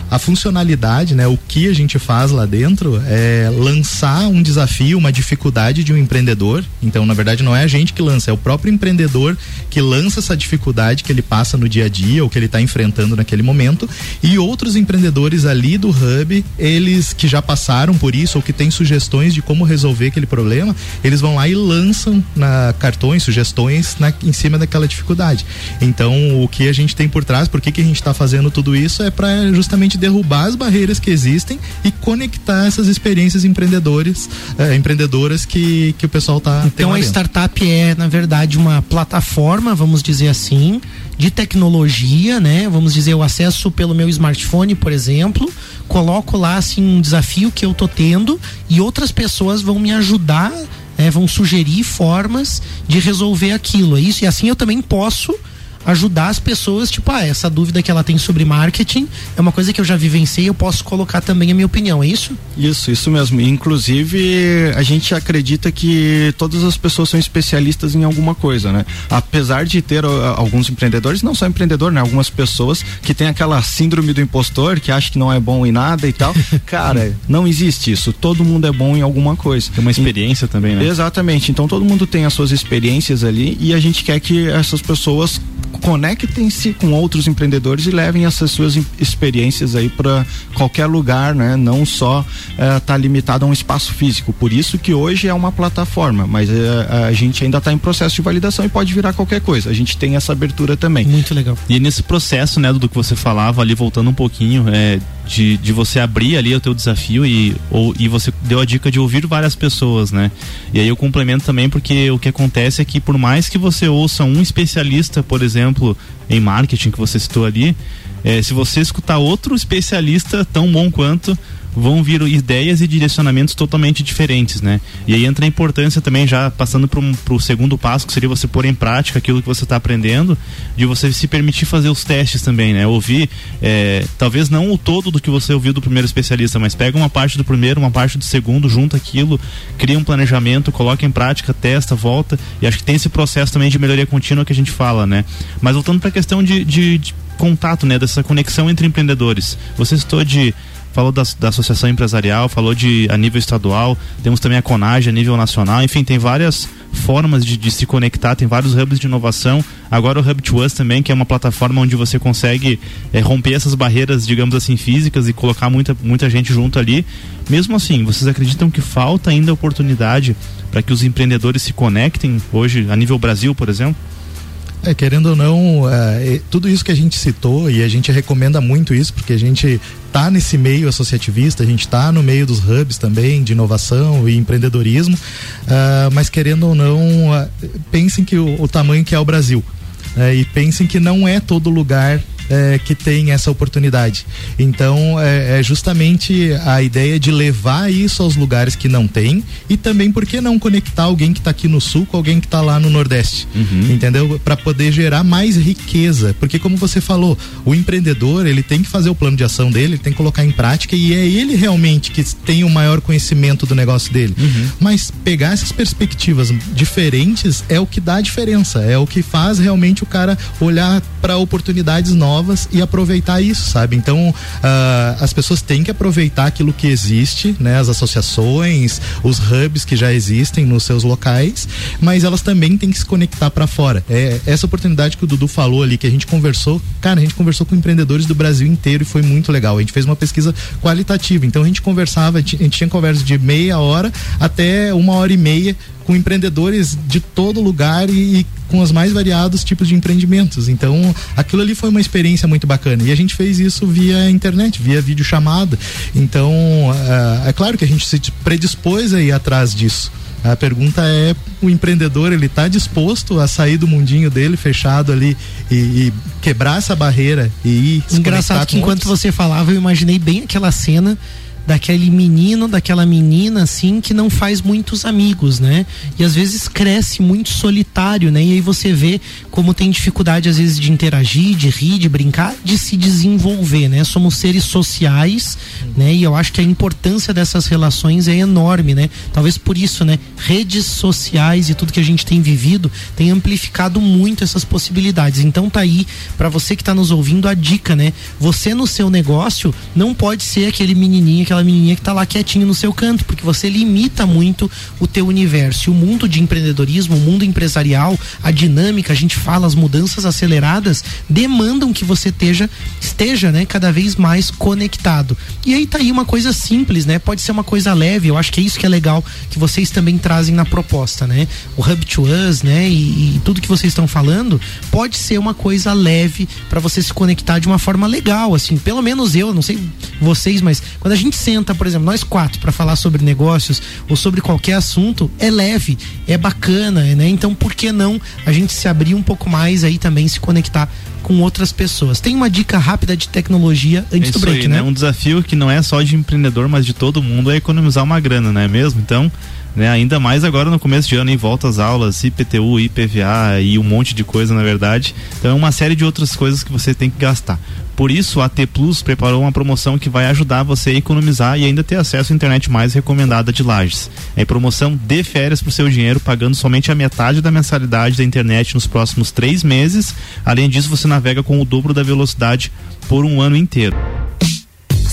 Speaker 5: a funcionalidade, né, o que a gente faz lá dentro é lançar um desafio, uma dificuldade de um empreendedor. Então, na verdade, não é a gente que lança, é o próprio empreendedor que lança essa dificuldade que ele passa no dia a dia ou que ele está enfrentando naquele momento. E outros empreendedores ali do Hub, eles que já passaram por isso ou que têm sugestões de como resolver aquele problema, eles vão lá e lançam na cartões, sugestões na, em cima daquela dificuldade. Então, o que a gente tem por trás, por que, que a gente está fazendo tudo isso é para justamente justamente derrubar as barreiras que existem e conectar essas experiências empreendedores, eh, empreendedoras que, que o pessoal está
Speaker 3: Então a startup é, na verdade, uma plataforma, vamos dizer assim, de tecnologia, né? Vamos dizer, o acesso pelo meu smartphone, por exemplo, coloco lá assim um desafio que eu tô tendo e outras pessoas vão me ajudar, né? vão sugerir formas de resolver aquilo. É isso e assim eu também posso ajudar as pessoas, tipo, ah, essa dúvida que ela tem sobre marketing é uma coisa que eu já vivenciei, eu posso colocar também a minha opinião, é isso?
Speaker 4: Isso, isso mesmo. Inclusive, a gente acredita que todas as pessoas são especialistas em alguma coisa, né? Apesar de ter uh, alguns empreendedores, não só empreendedor, né? Algumas pessoas que têm aquela síndrome do impostor, que acha que não é bom em nada e tal. Cara, não existe isso. Todo mundo é bom em alguma coisa.
Speaker 2: Tem uma experiência e, também, né?
Speaker 4: Exatamente. Então todo mundo tem as suas experiências ali e a gente quer que essas pessoas conectem-se com outros empreendedores e levem essas suas experiências aí para qualquer lugar, né? Não só estar uh, tá limitado a um espaço físico. Por isso que hoje é uma plataforma, mas uh, a gente ainda está em processo de validação e pode virar qualquer coisa. A gente tem essa abertura também.
Speaker 3: Muito legal.
Speaker 2: E nesse processo, né, do que você falava ali, voltando um pouquinho, é, de, de você abrir ali o teu desafio e, ou, e você deu a dica de ouvir várias pessoas, né? E aí eu complemento também porque o que acontece é que por mais que você ouça um especialista, por exemplo, em marketing que você citou ali, é, se você escutar outro especialista tão bom quanto, vão vir ideias e direcionamentos totalmente diferentes, né? E aí entra a importância também, já passando para o segundo passo, que seria você pôr em prática aquilo que você está aprendendo, de você se permitir fazer os testes também, né? Ouvir, é, talvez não o todo do que você ouviu do primeiro especialista, mas pega uma parte do primeiro, uma parte do segundo, junta aquilo, cria um planejamento, coloca em prática, testa, volta, e acho que tem esse processo também de melhoria contínua que a gente fala, né? Mas voltando para a questão de, de, de contato, né? Dessa conexão entre empreendedores. Você citou de falou da, da, associação empresarial, falou de a nível estadual, temos também a Conage a nível nacional, enfim, tem várias formas de, de, se conectar, tem vários hubs de inovação. Agora o Hub to Us também, que é uma plataforma onde você consegue é, romper essas barreiras, digamos assim, físicas e colocar muita, muita gente junto ali. Mesmo assim, vocês acreditam que falta ainda oportunidade para que os empreendedores se conectem hoje, a nível Brasil, por exemplo?
Speaker 5: É, querendo ou não, é, tudo isso que a gente citou e a gente recomenda muito isso porque a gente tá nesse meio associativista, a gente está no meio dos hubs também de inovação e empreendedorismo, uh, mas querendo ou não, uh, pensem que o, o, tamanho que é o Brasil. Uh, e pensem que não é todo lugar é, que tem essa oportunidade. Então, é, é, justamente a ideia de levar isso aos lugares que não tem e também, por que não conectar alguém que está aqui no sul com alguém que está lá no Nordeste? Uhum. Entendeu? Para poder gerar mais riqueza. Porque, como você falou, o empreendedor ele tem que fazer o plano de ação dele, ele tem que colocar em prática e é ele realmente que tem o maior conhecimento do negócio dele. Uhum. Mas pegar essas perspectivas diferentes é o que dá a diferença, é o que faz realmente o cara olhar para oportunidades novas novas e aproveitar isso, sabe? Então, uh, as pessoas têm que aproveitar aquilo que existe, né? As associações, os hubs que já existem nos seus locais, mas elas também têm que se conectar para fora. É essa oportunidade que o Dudu falou ali, que a gente conversou, cara, a gente conversou com empreendedores do Brasil inteiro e foi muito legal. A gente fez uma pesquisa qualitativa, então a gente conversava, a gente tinha conversa de meia hora até uma hora e meia com empreendedores de todo lugar e, e com os mais variados tipos de empreendimentos. Então, aquilo ali foi uma experiência muito bacana. E a gente fez isso via internet, via videochamada. Então, uh, é claro que a gente se predispôs a ir atrás disso. A pergunta é: o empreendedor ele está disposto a sair do mundinho dele fechado ali e, e quebrar essa barreira e ir
Speaker 3: Engraçado que enquanto outros? você falava, eu imaginei bem aquela cena daquele menino, daquela menina, assim, que não faz muitos amigos, né? E às vezes cresce muito solitário, né? E aí você vê como tem dificuldade, às vezes, de interagir, de rir, de brincar, de se desenvolver, né? Somos seres sociais, né? E eu acho que a importância dessas relações é enorme, né? Talvez por isso, né? Redes sociais e tudo que a gente tem vivido tem amplificado muito essas possibilidades. Então tá aí, para você que tá nos ouvindo, a dica, né? Você no seu negócio não pode ser aquele menininho, aquela menininha que tá lá quietinho no seu canto, porque você limita muito o teu universo. E o mundo de empreendedorismo, o mundo empresarial, a dinâmica, a gente fala, as mudanças aceleradas demandam que você esteja, esteja, né, cada vez mais conectado. E aí tá aí uma coisa simples, né? Pode ser uma coisa leve, eu acho que é isso que é legal que vocês também trazem na proposta, né? O Hub to Us, né? E, e tudo que vocês estão falando pode ser uma coisa leve para você se conectar de uma forma legal, assim, pelo menos eu, não sei vocês, mas quando a gente senta, por exemplo, nós quatro, para falar sobre negócios ou sobre qualquer assunto, é leve, é bacana, né? Então, por que não a gente se abrir um pouco mais aí também, se conectar com outras pessoas. Tem uma dica rápida de tecnologia antes é do break,
Speaker 2: aí,
Speaker 3: né?
Speaker 2: Um desafio que não é só de empreendedor, mas de todo mundo é economizar uma grana, não é mesmo? Então, né, ainda mais agora no começo de ano, em volta às aulas, IPTU, IPVA e um monte de coisa, na verdade. Então, é uma série de outras coisas que você tem que gastar. Por isso, a T Plus preparou uma promoção que vai ajudar você a economizar e ainda ter acesso à internet mais recomendada de Lages. É promoção de férias para o seu dinheiro, pagando somente a metade da mensalidade da internet nos próximos três meses. Além disso, você navega com o dobro da velocidade por um ano inteiro.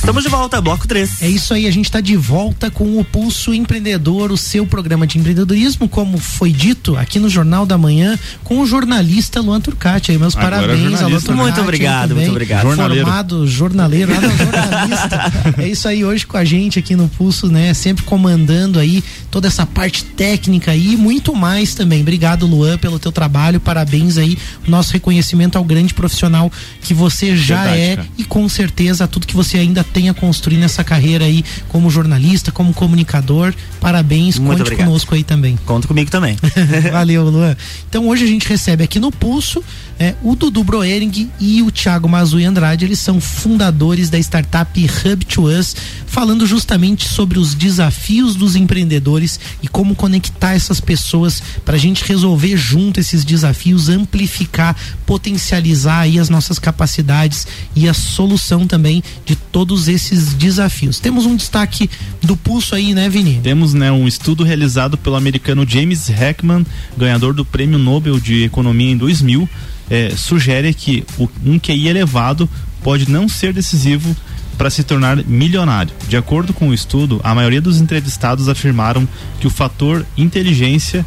Speaker 1: Estamos de volta, bloco 3.
Speaker 3: É isso aí, a gente está de volta com o Pulso Empreendedor, o seu programa de empreendedorismo, como foi dito aqui no Jornal da Manhã, com o jornalista Luan Turcati. Aí, meus Agora parabéns ao Luan Turcati.
Speaker 1: Muito obrigado, muito obrigado.
Speaker 3: Jornaleiro. Formado jornaleiro, nada jornalista. é isso aí, hoje com a gente aqui no Pulso, né? Sempre comandando aí toda essa parte técnica aí e muito mais também. Obrigado, Luan, pelo teu trabalho. Parabéns aí. Nosso reconhecimento ao grande profissional que você já Verdade, é cara. e com certeza tudo que você ainda tenha construído essa carreira aí como jornalista, como comunicador. Parabéns, Muito conte obrigado. conosco aí também.
Speaker 1: Conta comigo também.
Speaker 3: Valeu, Luan. Então hoje a gente recebe aqui no Pulso é, o Dudu Broering e o Thiago Mazui Andrade, eles são fundadores da startup Hub to Us, falando justamente sobre os desafios dos empreendedores e como conectar essas pessoas para a gente resolver junto esses desafios, amplificar, potencializar aí as nossas capacidades e a solução também de todos esses desafios. Temos um destaque do pulso aí, né, Vini?
Speaker 2: Temos, né, um estudo realizado pelo americano James Heckman, ganhador do Prêmio Nobel de Economia em 2000, é, sugere que o, um QI elevado pode não ser decisivo para se tornar milionário. De acordo com o estudo, a maioria dos entrevistados afirmaram que o fator inteligência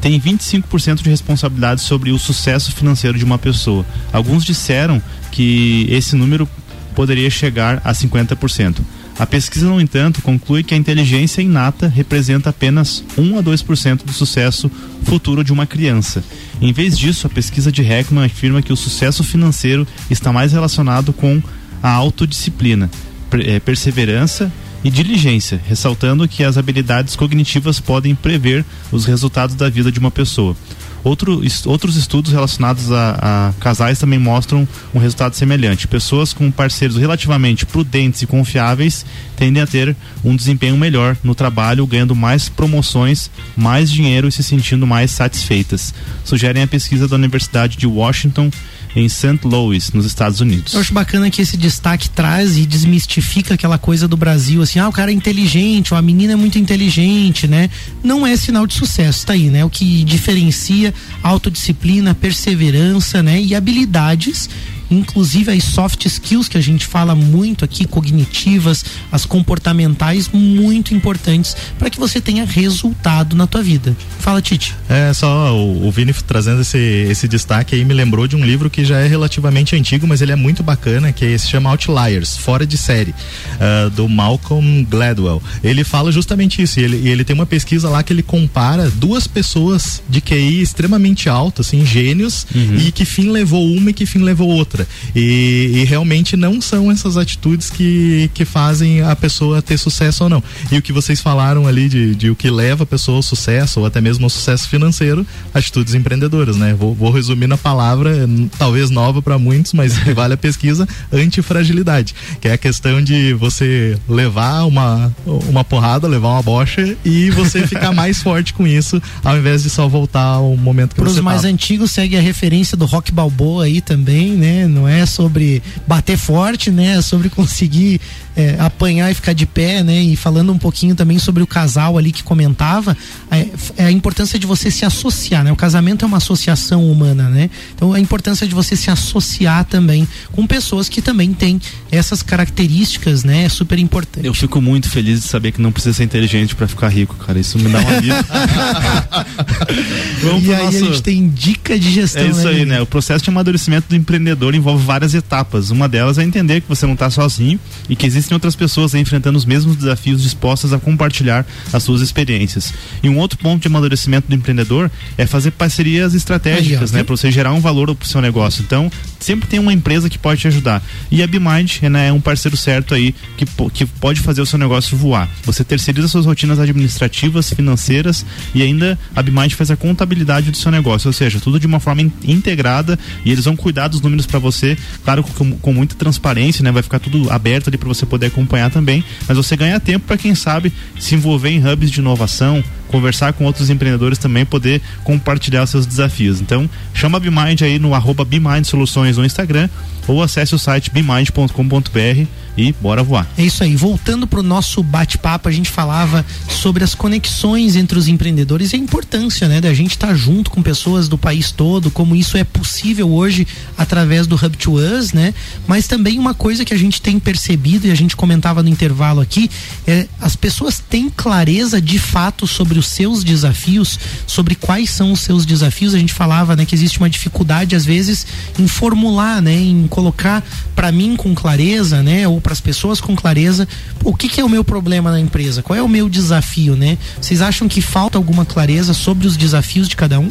Speaker 2: tem 25% de responsabilidade sobre o sucesso financeiro de uma pessoa. Alguns disseram que esse número poderia chegar a 50%. A pesquisa, no entanto, conclui que a inteligência inata representa apenas 1 a 2% do sucesso futuro de uma criança. Em vez disso, a pesquisa de Heckman afirma que o sucesso financeiro está mais relacionado com a autodisciplina, eh, perseverança e diligência, ressaltando que as habilidades cognitivas podem prever os resultados da vida de uma pessoa. Outro, outros estudos relacionados a, a, casais também mostram um resultado semelhante. Pessoas com parceiros relativamente prudentes e confiáveis tendem a ter um desempenho melhor no trabalho, ganhando mais promoções, mais dinheiro e se sentindo mais satisfeitas. Sugerem a pesquisa da Universidade de Washington em St. Louis, nos Estados Unidos.
Speaker 3: Eu acho bacana que esse destaque traz e desmistifica aquela coisa do Brasil, assim, ah, o cara é inteligente, ou a menina é muito inteligente, né? Não é sinal de sucesso, tá aí, né? O que diferencia autodisciplina, perseverança, né? E habilidades inclusive as soft skills que a gente fala muito aqui, cognitivas, as comportamentais, muito importantes para que você tenha resultado na tua vida. Fala, Tite.
Speaker 5: É, só o, o Vini trazendo esse, esse destaque aí me lembrou de um livro que já é relativamente antigo, mas ele é muito bacana, que se chama Outliers, Fora de Série, uh, do Malcolm Gladwell. Ele fala justamente isso, e ele, ele tem uma pesquisa lá que ele compara duas pessoas de QI extremamente alto, assim, gênios, uhum. e que fim levou uma e que fim levou outra. E, e, realmente não são essas atitudes que, que fazem a pessoa ter sucesso ou não. E o que vocês falaram ali de, de o que leva a pessoa ao sucesso, ou até mesmo ao sucesso financeiro, atitudes empreendedoras, né? Vou, vou resumir na palavra, talvez nova para muitos, mas que vale a pesquisa, antifragilidade, que é a questão de você levar uma, uma porrada, levar uma bocha e você ficar mais forte com isso, ao invés de só voltar ao momento que
Speaker 3: Pros
Speaker 5: você Para
Speaker 3: os mais antigos segue a referência do rock balboa aí também, né? Não é sobre bater forte, né? É sobre conseguir é, apanhar e ficar de pé, né? E falando um pouquinho também sobre o casal ali que comentava, é, é, a importância de você se associar, né? O casamento é uma associação humana, né? Então a importância de você se associar também com pessoas que também têm essas características, né? É super importante.
Speaker 2: Eu fico muito feliz de saber que não precisa ser inteligente para ficar rico, cara. Isso me dá uma vida.
Speaker 3: Vamos e aí nosso... a gente tem dica de gestão.
Speaker 2: É isso né, aí, né? O processo de amadurecimento do empreendedor envolve várias etapas. Uma delas é entender que você não está sozinho e que existem outras pessoas enfrentando os mesmos desafios dispostas a compartilhar as suas experiências. E um outro ponto de amadurecimento do empreendedor é fazer parcerias estratégicas, aí, né, para você gerar um valor para o seu negócio. Então, sempre tem uma empresa que pode te ajudar. E a BeMind né, é um parceiro certo aí que, que pode fazer o seu negócio voar. Você terceiriza suas rotinas administrativas, financeiras e ainda a BeMind faz a contabilidade do seu negócio, ou seja, tudo de uma forma in, integrada e eles vão cuidar dos números para você, claro, com, com, muita transparência, né? Vai ficar tudo aberto ali para você poder acompanhar também, mas você ganha tempo para quem sabe se envolver em hubs de inovação, conversar com outros empreendedores também, poder compartilhar seus desafios. Então, chama a BeMind aí no arroba BeMind Soluções no Instagram ou acesse o site bemind.com.br e bora voar.
Speaker 3: É isso aí. Voltando para o nosso bate-papo, a gente falava sobre as conexões entre os empreendedores e a importância, né, da gente estar tá junto com pessoas do país todo, como isso é possível hoje através do Hub to Us, né? Mas também uma coisa que a gente tem percebido e a gente comentava no intervalo aqui, é as pessoas têm clareza de fato sobre os seus desafios, sobre quais são os seus desafios. A gente falava, né, que existe uma dificuldade às vezes em formular, né, em colocar para mim com clareza, né, ou para as pessoas com clareza o que, que, é o meu problema na empresa, qual é o meu desafio, né? Vocês acham que falta alguma clareza sobre os desafios de cada um?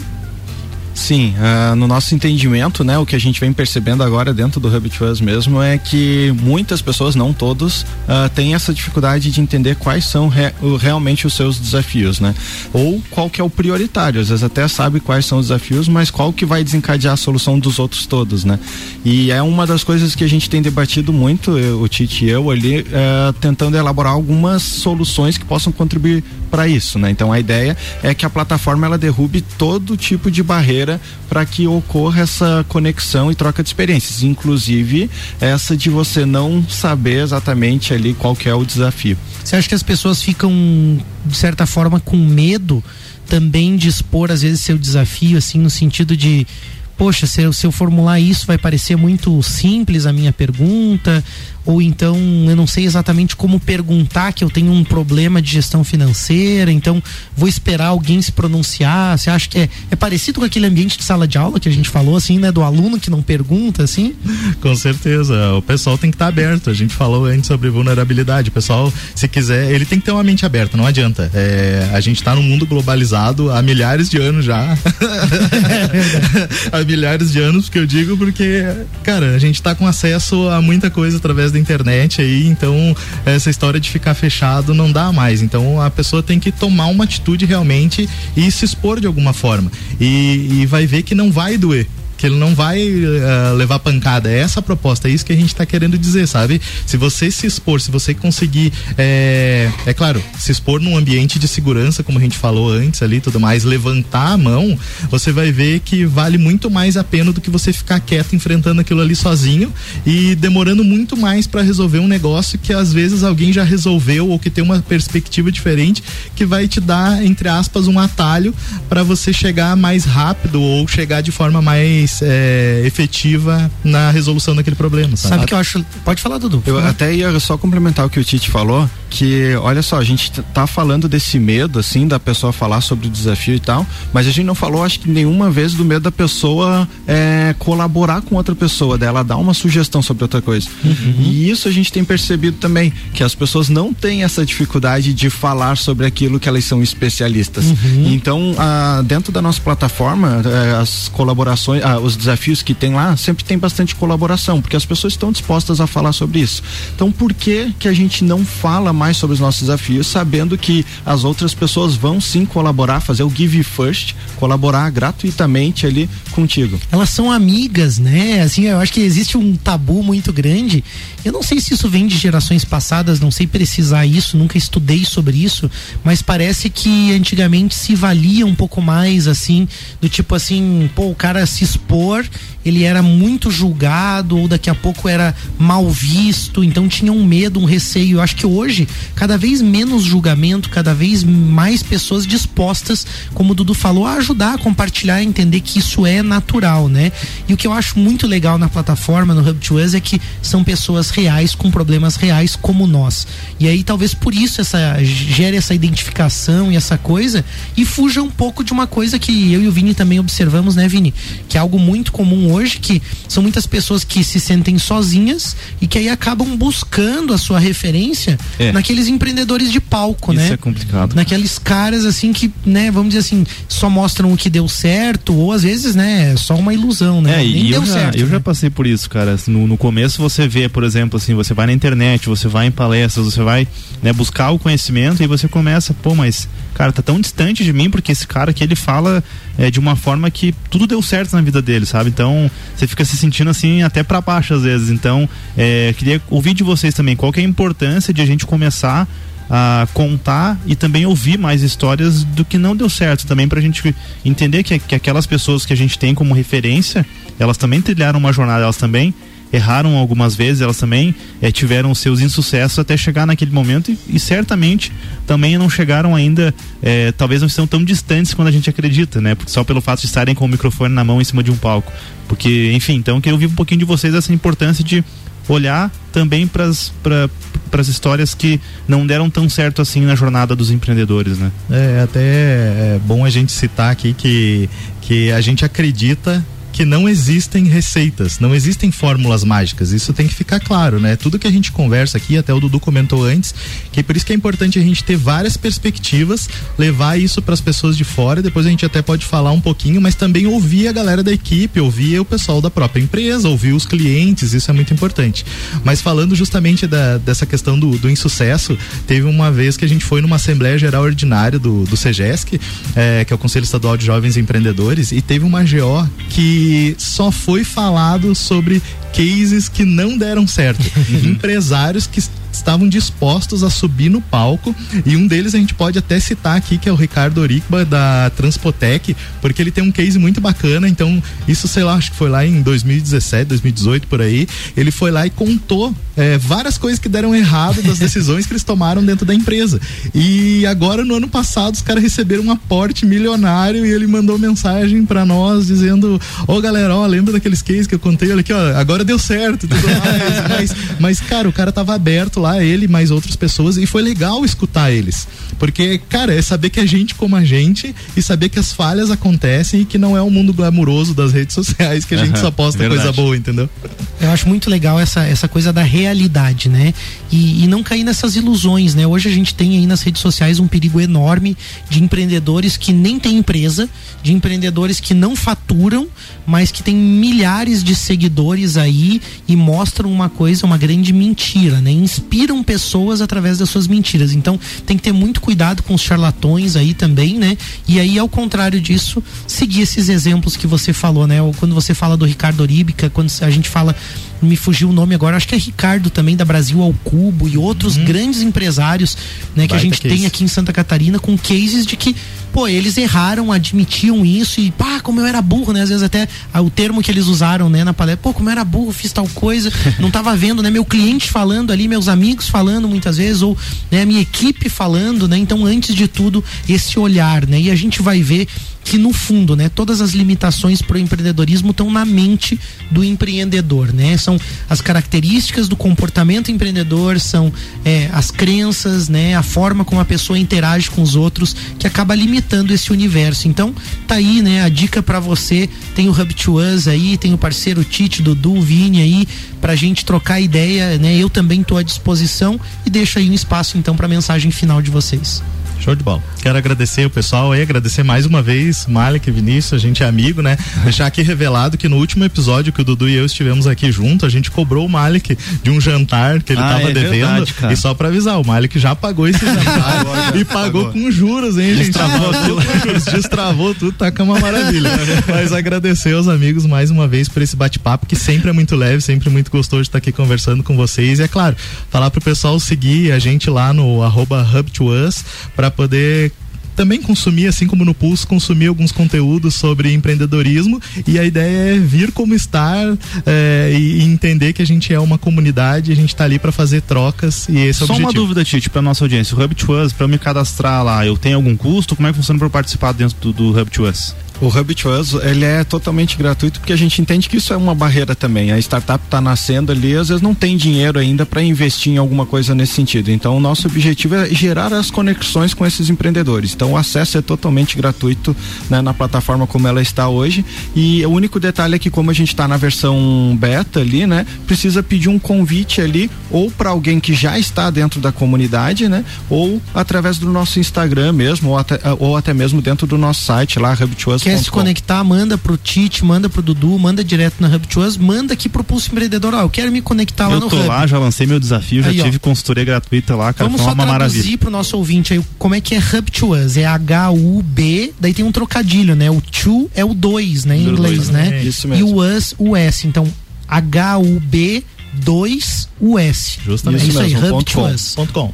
Speaker 4: Sim, uh, no nosso entendimento, né, o que a gente vem percebendo agora dentro do Hub mesmo é que muitas pessoas, não todos, uh, têm essa dificuldade de entender quais são re, realmente os seus desafios, né? Ou qual que é o prioritário. Às vezes até sabe quais são os desafios, mas qual que vai desencadear a solução dos outros todos, né? E é uma das coisas que a gente tem debatido muito, eu, o Tite e eu ali, uh, tentando elaborar algumas soluções que possam contribuir para isso, né? Então a ideia é que a plataforma ela derrube todo tipo de barreira para que ocorra essa conexão e troca de experiências, inclusive essa de você não saber exatamente ali qual que é o desafio.
Speaker 3: Você acha que as pessoas ficam de certa forma com medo também de expor às vezes seu desafio assim no sentido de poxa, se eu, se eu formular isso vai parecer muito simples a minha pergunta, ou então eu não sei exatamente como perguntar que eu tenho um problema de gestão financeira, então vou esperar alguém se pronunciar. Você acha que é, é parecido com aquele ambiente de sala de aula que a gente falou, assim, né? Do aluno que não pergunta, assim?
Speaker 5: Com certeza. O pessoal tem que estar tá aberto. A gente falou antes sobre vulnerabilidade. O pessoal, se quiser, ele tem que ter uma mente aberta, não adianta. É, a gente está num mundo globalizado há milhares de anos já. há milhares de anos, porque eu digo porque, cara, a gente está com acesso a muita coisa através da internet aí, então essa história de ficar fechado não dá mais. Então a pessoa tem que tomar uma atitude realmente e se expor de alguma forma. E, e vai ver que não vai doer que ele não vai uh, levar pancada. É essa a proposta, é isso que a gente está querendo dizer, sabe? Se você se expor, se você conseguir, é, é claro, se expor num ambiente de segurança, como a gente falou antes ali, tudo mais, levantar a mão, você vai ver que vale muito mais a pena do que você ficar quieto enfrentando aquilo ali sozinho e demorando muito mais para resolver um negócio que às vezes alguém já resolveu ou que tem uma perspectiva diferente que vai te dar entre aspas um atalho para você chegar mais rápido ou chegar de forma mais mais é, efetiva na resolução daquele problema. Sabe,
Speaker 3: sabe que eu acho. Pode falar, Dudu.
Speaker 4: Eu até ia só complementar o que o Tite falou, que olha só, a gente tá falando desse medo, assim, da pessoa falar sobre o desafio e tal, mas a gente não falou, acho que nenhuma vez do medo da pessoa é, colaborar com outra pessoa, dela dar uma sugestão sobre outra coisa. Uhum. E isso a gente tem percebido também, que as pessoas não têm essa dificuldade de falar sobre aquilo que elas são especialistas. Uhum. Então, ah, dentro da nossa plataforma, eh, as colaborações, ah, os desafios que tem lá, sempre tem bastante colaboração, porque as pessoas estão dispostas a falar sobre isso. Então, por que que a gente não fala mais sobre os nossos desafios, sabendo que as outras pessoas vão sim colaborar, fazer o give first, colaborar gratuitamente ali contigo?
Speaker 3: Elas são amigas, né? Assim, eu acho que existe um tabu muito grande. Eu não sei se isso vem de gerações passadas, não sei precisar isso, nunca estudei sobre isso, mas parece que antigamente se valia um pouco mais assim, do tipo assim, pô, o cara se expor, ele era muito julgado ou daqui a pouco era mal visto, então tinha um medo, um receio. Eu acho que hoje, cada vez menos julgamento, cada vez mais pessoas dispostas, como o Dudu falou, a ajudar, a compartilhar, a entender que isso é natural, né? E o que eu acho muito legal na plataforma, no Hub to Us, é que são pessoas reais com problemas reais como nós. E aí talvez por isso essa gere essa identificação e essa coisa e fuja um pouco de uma coisa que eu e o Vini também observamos, né, Vini? Que é algo muito comum hoje, que são muitas pessoas que se sentem sozinhas e que aí acabam buscando a sua referência é. naqueles empreendedores de palco,
Speaker 2: Isso
Speaker 3: né?
Speaker 2: é complicado.
Speaker 3: Naqueles caras assim que, né, vamos dizer assim, só mostram o que deu certo ou às vezes, né, é só uma ilusão, né?
Speaker 2: É, Nem e eu, já, certo, eu né? já passei por isso, cara. No, no começo você vê, por exemplo, assim, você vai na internet, você vai em palestras, você vai né, buscar o conhecimento e você começa, pô, mas cara, tá tão distante de mim porque esse cara que ele fala é, de uma forma que tudo deu certo na vida dele, sabe? Então você fica se sentindo assim até para baixo às vezes. Então é, queria ouvir de vocês também qual que é a importância de a gente começar a contar e também ouvir mais histórias do que não deu certo também para a gente entender que, que aquelas pessoas que a gente tem como referência elas também trilharam uma jornada, elas também erraram algumas vezes, elas também é, tiveram seus insucessos até chegar naquele momento e, e certamente também não chegaram ainda, é, talvez não estão tão distantes quando a gente acredita, né? Só pelo fato de estarem com o microfone na mão em cima de um palco. Porque, enfim, então eu queria ouvir um pouquinho de vocês essa importância de olhar também para as histórias que não deram tão certo assim na jornada dos empreendedores, né?
Speaker 5: É até é bom a gente citar aqui que, que a gente acredita não existem receitas, não existem fórmulas mágicas. Isso tem que ficar claro, né? Tudo que a gente conversa aqui, até o Dudu comentou antes, que por isso que é importante a gente ter várias perspectivas, levar isso para as pessoas de fora, depois a gente até pode falar um pouquinho, mas também ouvir a galera da equipe, ouvir o pessoal da própria empresa, ouvir os clientes, isso é muito importante. Mas falando justamente da, dessa questão do, do insucesso, teve uma vez que a gente foi numa Assembleia Geral Ordinária do, do é, que é o Conselho Estadual de Jovens Empreendedores, e teve uma GO que só foi falado sobre cases que não deram certo. Empresários que estavam dispostos a subir no palco e um deles a gente pode até citar aqui que é o Ricardo Oricba da Transpotec, porque ele tem um case muito bacana, então isso sei lá, acho que foi lá em 2017, 2018 por aí, ele foi lá e contou é, várias coisas que deram errado das decisões que eles tomaram dentro da empresa. E agora no ano passado os caras receberam um aporte milionário e ele mandou mensagem para nós dizendo: "Ô oh, galera, ó, lembra daqueles cases que eu contei? Olha aqui, ó, agora deu certo", tudo mais. mas, mas cara, o cara tava aberto lá, ele mais outras pessoas, e foi legal escutar eles. Porque, cara, é saber que a gente como a gente e saber que as falhas acontecem e que não é o um mundo glamuroso das redes sociais que a gente só posta verdade. coisa boa, entendeu?
Speaker 3: Eu acho muito legal essa, essa coisa da realidade, né? E, e não cair nessas ilusões, né? Hoje a gente tem aí nas redes sociais um perigo enorme de empreendedores que nem têm empresa, de empreendedores que não faturam, mas que têm milhares de seguidores aí e mostram uma coisa, uma grande mentira, né? Inspiram pessoas através das suas mentiras. Então tem que ter muito cuidado com os charlatões aí também, né? E aí, ao contrário disso, seguir esses exemplos que você falou, né? Ou quando você fala do Ricardo Oríbica, quando a gente fala me fugiu o nome agora, acho que é Ricardo também da Brasil ao Cubo e outros uhum. grandes empresários, né, que a gente case. tem aqui em Santa Catarina com cases de que pô, eles erraram, admitiam isso e pá, como eu era burro, né? Às vezes até ah, o termo que eles usaram, né, na palestra, pô, como eu era burro, fiz tal coisa, não tava vendo, né, meu cliente falando ali, meus amigos falando muitas vezes ou, né, a minha equipe falando, né? Então, antes de tudo, esse olhar, né? E a gente vai ver que no fundo, né, todas as limitações para o empreendedorismo estão na mente do empreendedor, né? São as características do comportamento empreendedor, são é, as crenças, né, a forma como a pessoa interage com os outros que acaba limitando esse universo. Então, tá aí, né, a dica para você. Tem o Hub to Us aí, tem o parceiro Tite, Dudu, Vini aí pra gente trocar ideia, né? Eu também tô à disposição e deixo aí um espaço então para mensagem final de vocês.
Speaker 5: Show de bola. Quero agradecer o pessoal aí, agradecer mais uma vez, Malik e Vinícius, a gente é amigo, né? Deixar aqui revelado que no último episódio que o Dudu e eu estivemos aqui junto, a gente cobrou o Malik de um jantar que ele ah, tava é devendo. Verdade, e só pra avisar, o Malik já pagou esse jantar e pagou, pagou, com juros, hein, gente? Destravou tudo. Destravou tudo, tá com uma maravilha. Mas agradecer aos amigos mais uma vez por esse bate-papo que sempre é muito leve, sempre muito gostoso de estar aqui conversando com vocês. E é claro, falar pro pessoal seguir a gente lá no arroba hub2us pra poder também consumir, assim como no Pulso, consumir alguns conteúdos sobre empreendedorismo e a ideia é vir como estar é, e, entender que a gente é uma comunidade, a gente está ali para fazer trocas e esse
Speaker 2: é
Speaker 5: o
Speaker 2: Só uma dúvida, Tite, para nossa audiência, o Hub to Us, para eu me cadastrar lá, eu tenho algum custo? Como é que funciona para participar dentro do, do Hub to Us?
Speaker 4: O Hub to Us, ele é totalmente gratuito porque a gente entende que isso é uma barreira também. A startup está nascendo ali, às vezes não tem dinheiro ainda para investir em alguma coisa nesse sentido. Então, o nosso objetivo é gerar as conexões com esses empreendedores. Então, o acesso é totalmente gratuito né, na plataforma como ela está hoje. E o único detalhe é que, como a gente está na versão beta ali, né, precisa pedir um convite ali ou para alguém que já está dentro da comunidade, né, ou através do nosso Instagram mesmo, ou até, ou até mesmo dentro do nosso site lá, Hub to Us
Speaker 3: quer se conectar, manda pro Tite, manda pro Dudu, manda direto na Hub to Us, manda aqui pro Pulso Empreendedor. Ó, eu quero me conectar lá
Speaker 2: eu
Speaker 3: no
Speaker 2: Hub. Eu tô lá, já lancei meu desafio, já aí, tive ó. consultoria gratuita lá, cara.
Speaker 3: Vamos só uma traduzir pro nosso ouvinte aí como é que é Hub to Us. É H-U-B, daí tem um trocadilho, né? O to é o dois, né? Em inglês, dois, né? É, isso mesmo. E o us, o S. Então, H-U-B 2 US.
Speaker 5: Justamente.
Speaker 3: É isso aí, hubtours.com.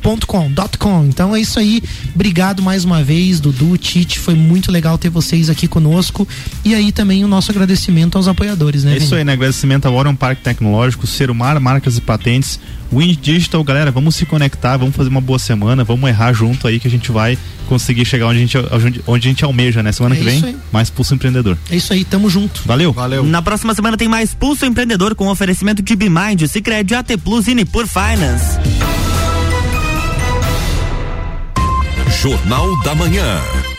Speaker 3: .com. Então é isso aí. Obrigado mais uma vez, Dudu, Tite. Foi muito legal ter vocês aqui conosco. E aí também o nosso agradecimento aos apoiadores, né?
Speaker 2: É isso aí, né? Agradecimento ao Orion Parque Tecnológico, Serumar Marcas e Patentes, Wind Digital, galera, vamos se conectar, vamos fazer uma boa semana, vamos errar junto aí que a gente vai conseguir chegar onde a gente, onde a gente almeja, né? Semana é que vem, aí. mais Pulso Empreendedor.
Speaker 3: É isso aí, tamo junto.
Speaker 2: Valeu.
Speaker 1: Valeu. Na próxima semana tem mais Pulso Empreendedor com oferecimento de Bimind, Cicred, AT Plus e Nipur Finance.
Speaker 6: Jornal da Manhã.